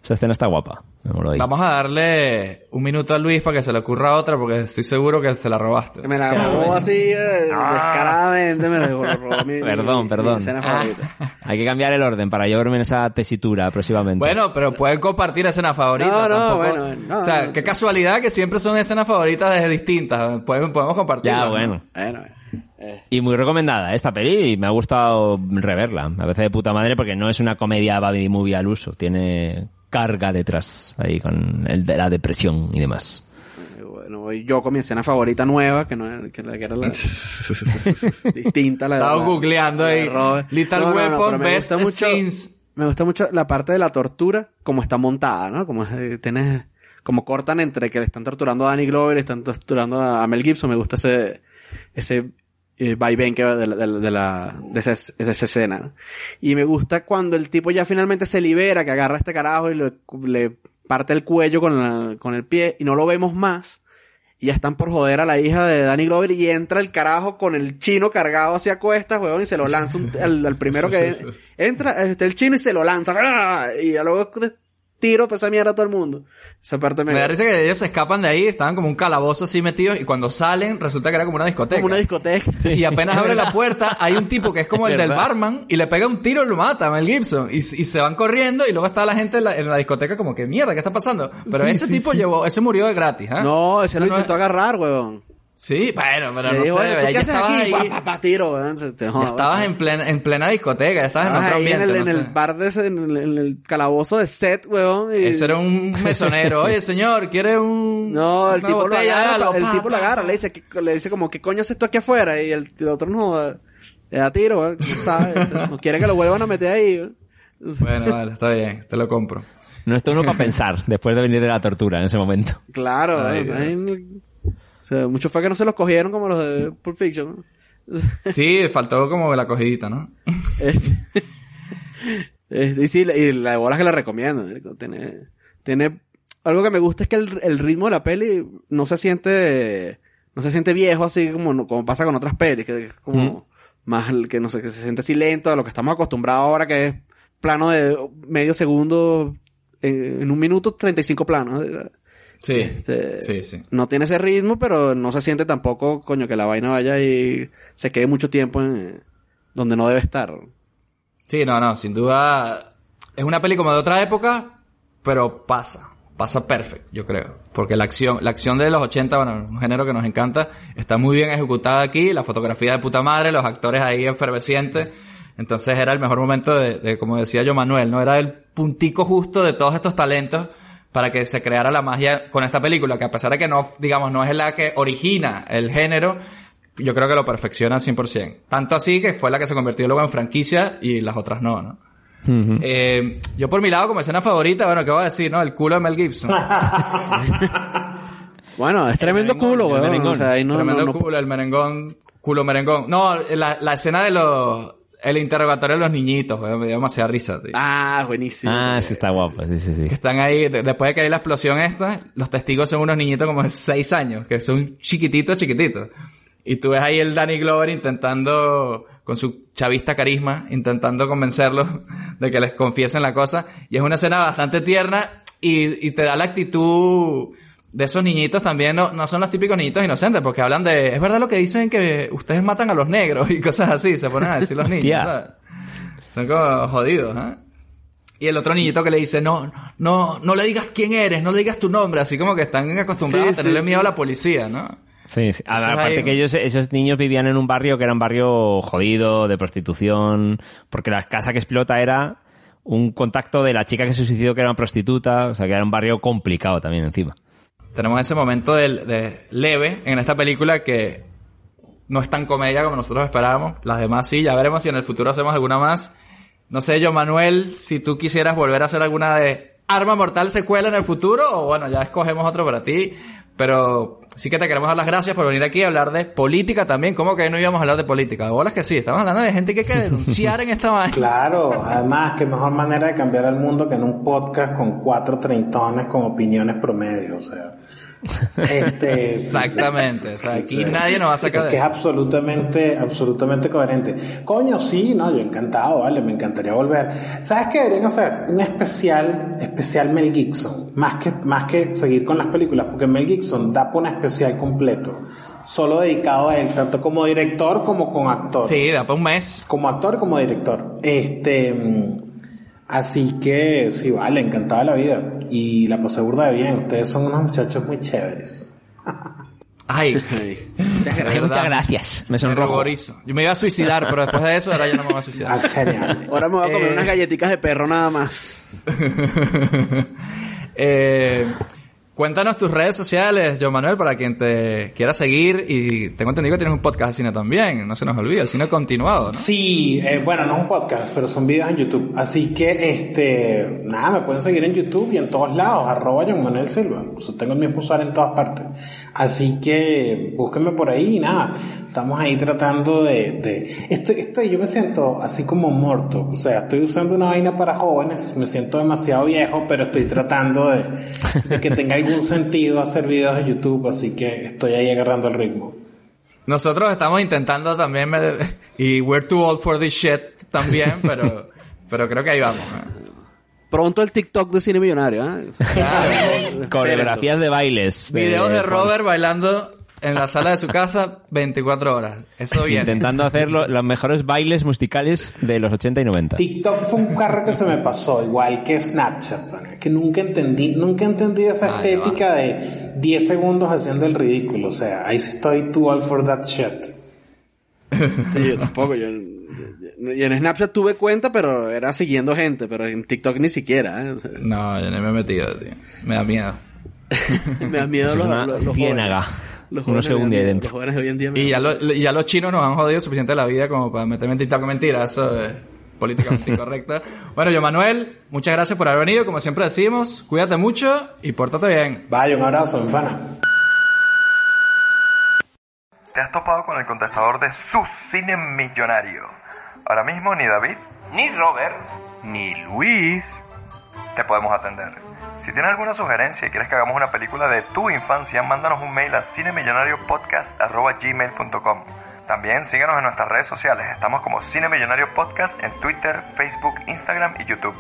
Esa escena está guapa. Vamos a darle un minuto a Luis para que se le ocurra otra porque estoy seguro que se la robaste. Me la robó así eh, descaradamente, me la robó mi, Perdón, mi- perdón. mi escena favorita. Hay que cambiar el orden para yo verme en esa tesitura próximamente. Bueno, pero pueden compartir escena favorita. No, no, tampoco- bueno, no, o sea, no. qué casualidad que siempre son escenas favoritas desde distintas. Pueden, podemos compartir. ya, bueno. Bueno, eh, Y muy recomendada esta peli y me ha gustado reverla. Me parece de puta madre porque no es una comedia baby movie al uso. Tiene carga detrás ahí con el de la depresión y demás. bueno, yo con mi escena favorita nueva, que no era, que la- que era la distinta a la de Estaba la- googleando la de ahí. Little No, no, no, Weapon, pero me Best gusta mucho- Scenes. Me gusta mucho la parte de la tortura, como está montada, ¿no? Como eh, tienes, como cortan entre que le están torturando a Danny Glover y están torturando a Mel Gibson. Me gusta ese, ese eh, vaivén que va de la, de la, de, la- de esa, de esa escena. ¿no? Y me gusta cuando el tipo ya finalmente se libera, que agarra a este carajo y le, le parte el cuello con, la- con el pie y no lo vemos más. Y ya están por joder a la hija de Danny Glover y entra el carajo con el chino cargado hacia cuestas, weón, y se lo lanza un- al, al primero que entra, este, el chino y se lo lanza. ¡ah! Y ya luego tiro para esa mierda a todo el mundo. Esa parte me, Me da risa que ellos se escapan de ahí, estaban como un calabozo así metidos y cuando salen resulta que era como una discoteca. como una discoteca. Y apenas abre la puerta, hay un tipo que es como el del barman y le pega un tiro y lo mata, Mel Gibson. Y, y se van corriendo y luego está la gente en la, en la discoteca como que mierda, ¿qué está pasando? Pero Sí, ese sí, tipo llevó, ese murió de gratis, ¿ah? No, ese lo no intentó agarrar, weón. Sí, bueno, pero no dijo, sé, "Bueno, ¿tú ya qué haces estabas aquí? ahí. Pa, pa, pa, tiro, weón. Se te Ya estabas en plena, en plena discoteca, ya estabas en otro ahí en ambiente, el, no en sé. el bar de ese, en el, en el calabozo de set, weón. y- Ese era un mesonero. Oye, señor, ¿quiere un. No, el una tipo lo botella agarra, el Pa, tipo lo agarra, le dice, ¿qué- le dice como, ¿qué coño haces tú aquí afuera? Y el, el otro no, le da tiro, weón, ¿sabes? No quiere que lo vuelvan a meter ahí, weón. Bueno, vale, está bien, te lo compro. No está uno para pensar después de venir de la tortura en ese momento. Claro, Ay, sea, mucho fue que no se los cogieron como los de Pulp Fiction. Sí, faltó como la cogidita, ¿no? Eh, y sí, y la de bolas que le recomiendo. Tiene, tiene, algo que me gusta es que el, el ritmo de la peli no se siente, no se siente viejo así como, como pasa con otras pelis, que es como más, que no sé, que se siente así lento a lo que estamos acostumbrados ahora que es plano de medio segundo, en, en un minuto 35 planos. Sí, Este, sí, sí. No tiene ese ritmo, pero no se siente tampoco, coño, que la vaina vaya y se quede mucho tiempo en donde no debe estar. Sí, no, no, sin duda. Es una peli como de otra época, pero pasa. Pasa perfecto, yo creo. Porque la acción, la acción de los 80, bueno, un género que nos encanta, está muy bien ejecutada aquí, la fotografía de puta madre, los actores ahí efervescientes. Entonces era el mejor momento de, de, como decía yo Manuel, ¿no? Era el puntico justo de todos estos talentos para que se creara la magia con esta película, que a pesar de que no, digamos, no es la que origina el género, yo creo que lo perfecciona al 100%. Tanto así que fue la que se convirtió luego en franquicia y las otras no, ¿no? Eh, yo por mi lado, como escena favorita, bueno, ¿qué voy a decir, no? El culo de Mel Gibson. Bueno, es tremendo merengón, culo, weón. merengón. O sea, ahí no, Tremendo no- no- culo, el merengón, culo merengón. No, la, la escena de los, el interrogatorio de los niñitos, weón, me dio demasiada risa, tío. Ah, buenísimo. Ah, sí está guapo, sí, sí, sí. Que están ahí, de- después de que hay la explosión esta, los testigos son unos niñitos como de 6 años, que son chiquititos, chiquititos. Y tú ves ahí el Danny Glover intentando, con su chavista carisma, intentando convencerlos de que les confiesen la cosa. Y es una escena bastante tierna y, y te da la actitud de esos niñitos también, no, no son los típicos niñitos inocentes, porque hablan de, es verdad lo que dicen que ustedes matan a los negros y cosas así, se ponen a decir los niños. ¿sabes? Son como jodidos, ¿eh? Y el otro niñito que le dice, no, no, no le digas quién eres, no le digas tu nombre, así como que están acostumbrados Sí, a tenerle sí, miedo sí. a la policía, ¿no? Sí, sí. A- aparte ahí. que ellos, esos niños vivían en un barrio que era un barrio jodido, de prostitución, porque la casa que explota era un contacto de la chica que se suicidó que era una prostituta, o sea que era un barrio complicado también encima. Tenemos ese momento del- de, leve en esta película que no es tan comedia como nosotros esperábamos. Las demás sí, ya veremos si en el futuro hacemos alguna más. No sé, yo Manuel, si tú quisieras volver a hacer alguna de Arma Mortal secuela en el futuro, o bueno, ya escogemos otro para ti. Pero sí que te queremos dar las gracias por venir aquí a hablar de política también. ¿Cómo que no íbamos a hablar de política? Bolas que sí, estamos hablando de gente que hay que denunciar en esta vaina. Claro, además, qué mejor manera de cambiar el mundo que en un podcast con cuatro treintones con opiniones promedio, o sea. Este, Exactamente, o sea, aquí nadie nos va a sacar Es que es absolutamente, absolutamente coherente. Coño, sí, no, yo encantado, vale, me encantaría volver. ¿Sabes qué deberían hacer? Un especial, especial Mel Gibson, más que, más que seguir con las películas, porque Mel Gibson da por un especial completo, solo dedicado a él, tanto como director como como actor. Sí, da para un mes. Como actor como director. Este, mm, así que, sí, vale, encantado de la vida. Y la pasé burda de bien. Ustedes son unos muchachos muy chéveres. Ay, Muchas gracias. Muchas gracias, me sonrojo. Yo me iba a suicidar, pero después de eso ahora ya no me voy a Ah, suicidar. genial. Ahora me voy a comer Eh. unas galletitas de perro nada más. eh, cuéntanos tus redes sociales, John Manuel, para quien te quiera seguir. Y tengo entendido que tienes un podcast de cine también, no se nos olvida, el cine continuado, ¿no? Sí, eh, bueno, no es un podcast, pero son videos en YouTube. Así que, este, nada, me pueden seguir en YouTube y en todos lados, arroba John Manuel Silva. Tengo el mismo usuario en todas partes. Así que, búsquenme por ahí y nada. Estamos ahí tratando de, de, este, este, yo me siento así como muerto. O sea, estoy usando una vaina para jóvenes, me siento demasiado viejo, pero estoy tratando de, de que tenga algún sentido hacer videos de YouTube, así que estoy ahí agarrando el ritmo. Nosotros estamos intentando también, me- y we're too old for this shit también, pero, pero creo que ahí vamos. ¿eh? Pronto el TikTok de cine millonario, ¿ah? Coreografías de bailes. Videos de Robert bailando en la sala de su casa 24 horas. Eso bien. Intentando hacer lo- los mejores bailes musicales de los 80 y 90. TikTok fue un carro que se me pasó, igual que Snapchat, que nunca entendí, nunca entendí esa Ay, estética de 10 segundos haciendo el ridículo, o sea, ahí sí estoy too all for that shit. Sí, yo tampoco. Yo, y en Snapchat tuve cuenta, pero era siguiendo gente, pero en TikTok ni siquiera. ¿eh? O sea, No, yo no me he metido, tío. Me da miedo. me da miedo los, los, los. Los Uno jóvenes se me dan hunde ahí dentro. Los hoy en día Y ya, dan lo- ya los chinos nos han jodido suficiente la vida como para meterme en TikTok. Mentira, eso es políticamente incorrecto. Bueno, yo Manuel, muchas gracias por haber venido. Como siempre decimos, cuídate mucho y pórtate bien. Vaya, un abrazo, mi pana. Te has topado con el contestador de su cine millonario. Ahora mismo ni David, ni Robert, ni Luis te podemos atender. Si tienes alguna sugerencia y quieres que hagamos una película de tu infancia, mándanos un mail a cinemillonariopodcast.gmail.com También síguenos en nuestras redes sociales. Estamos como Cine Millonario Podcast en Twitter, Facebook, Instagram y YouTube.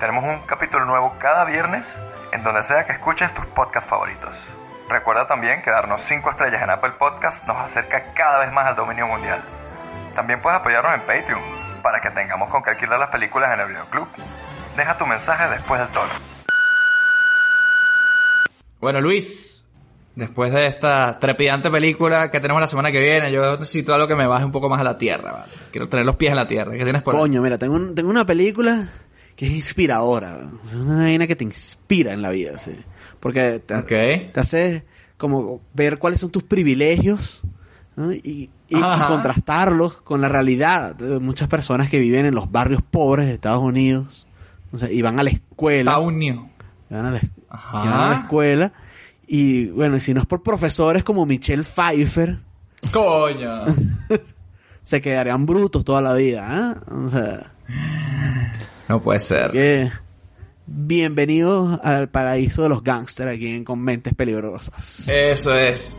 Tenemos un capítulo nuevo cada viernes en donde sea que escuches tus podcasts favoritos. Recuerda también que darnos 5 estrellas en Apple Podcast nos acerca cada vez más al dominio mundial. También puedes apoyarnos en Patreon para que tengamos con qué alquilar las películas en el videoclub. Deja tu mensaje después del tono. Bueno, Luis, después de esta trepidante película que tenemos la semana que viene, yo necesito algo que me baje un poco más a la tierra, ¿vale? Quiero tener los pies en la tierra. ¿Qué tienes por ahí? Coño, mira, tengo, un- tengo una película que es inspiradora. Es una vaina que te inspira en la vida, sí. Porque te, hace como ver cuáles son tus privilegios ¿no? y, y- contrastarlos con la realidad de muchas personas que viven en los barrios pobres de Estados Unidos. O sea, y van a la escuela. Taunio. Van a la, Ajá. y van a la escuela. Y bueno, y si no es por profesores como Michelle Pfeiffer, Coño. se quedarían brutos toda la vida. ¿ah? O sea, No puede ser. que bienvenidos al paraíso de los gángsters aquí en Con Mentes Peligrosas. Eso es.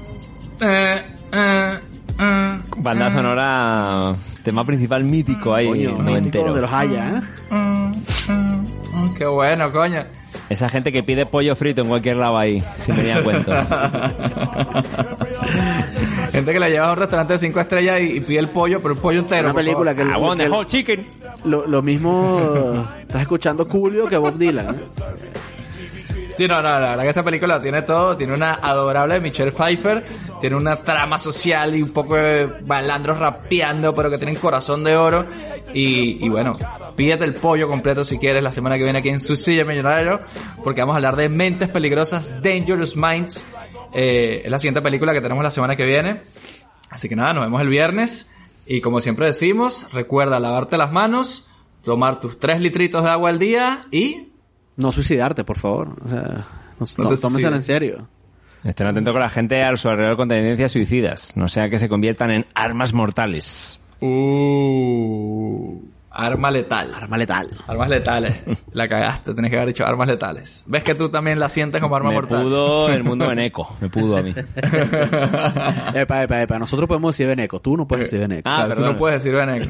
Eh, eh, eh, Banda sonora, tema principal mítico ahí, Coño, mítico noventero. donde los haya, ¿eh? Mm, Qué bueno, coño. Esa gente que pide pollo frito en cualquier lado ahí, sin venir a cuento. Gente que la lleva a un restaurante de cinco estrellas y, y pide el pollo, pero el pollo entero. Una película favor. que, I want que- chicken. lo, lo mismo estás escuchando Julio que Bob Dylan. ¿eh? Sí, no, no, la verdad que esta película tiene todo. Tiene una adorable Michelle Pfeiffer. Tiene una trama social y un poco de rapeando, pero que tienen corazón de oro. Y, y bueno, pídete el pollo completo si quieres la semana que viene aquí en Su Silla Millonario. Porque vamos a hablar de Mentes Peligrosas, Dangerous Minds. Eh, es la siguiente película que tenemos la semana que viene. Así que nada, nos vemos el viernes. Y como siempre decimos, recuerda lavarte las manos, tomar tus tres litritos de agua al día y No suicidarte, por favor. O sea, no, No tómenselo en serio. Estén atentos con la gente a su alrededor con tendencias suicidas, no sea que se conviertan en armas mortales. Uh, arma letal. Arma letal. Armas letales. La cagaste, tenés que haber dicho armas letales. ¿Ves que tú también la sientes como arma me mortal? pudo el mundo Beneco, me pudo a mí. Epa, epa, epa. Nosotros podemos decir Beneco. Tú no puedes decir Beneco. O Ah, sea, tú no puedes decir Beneco.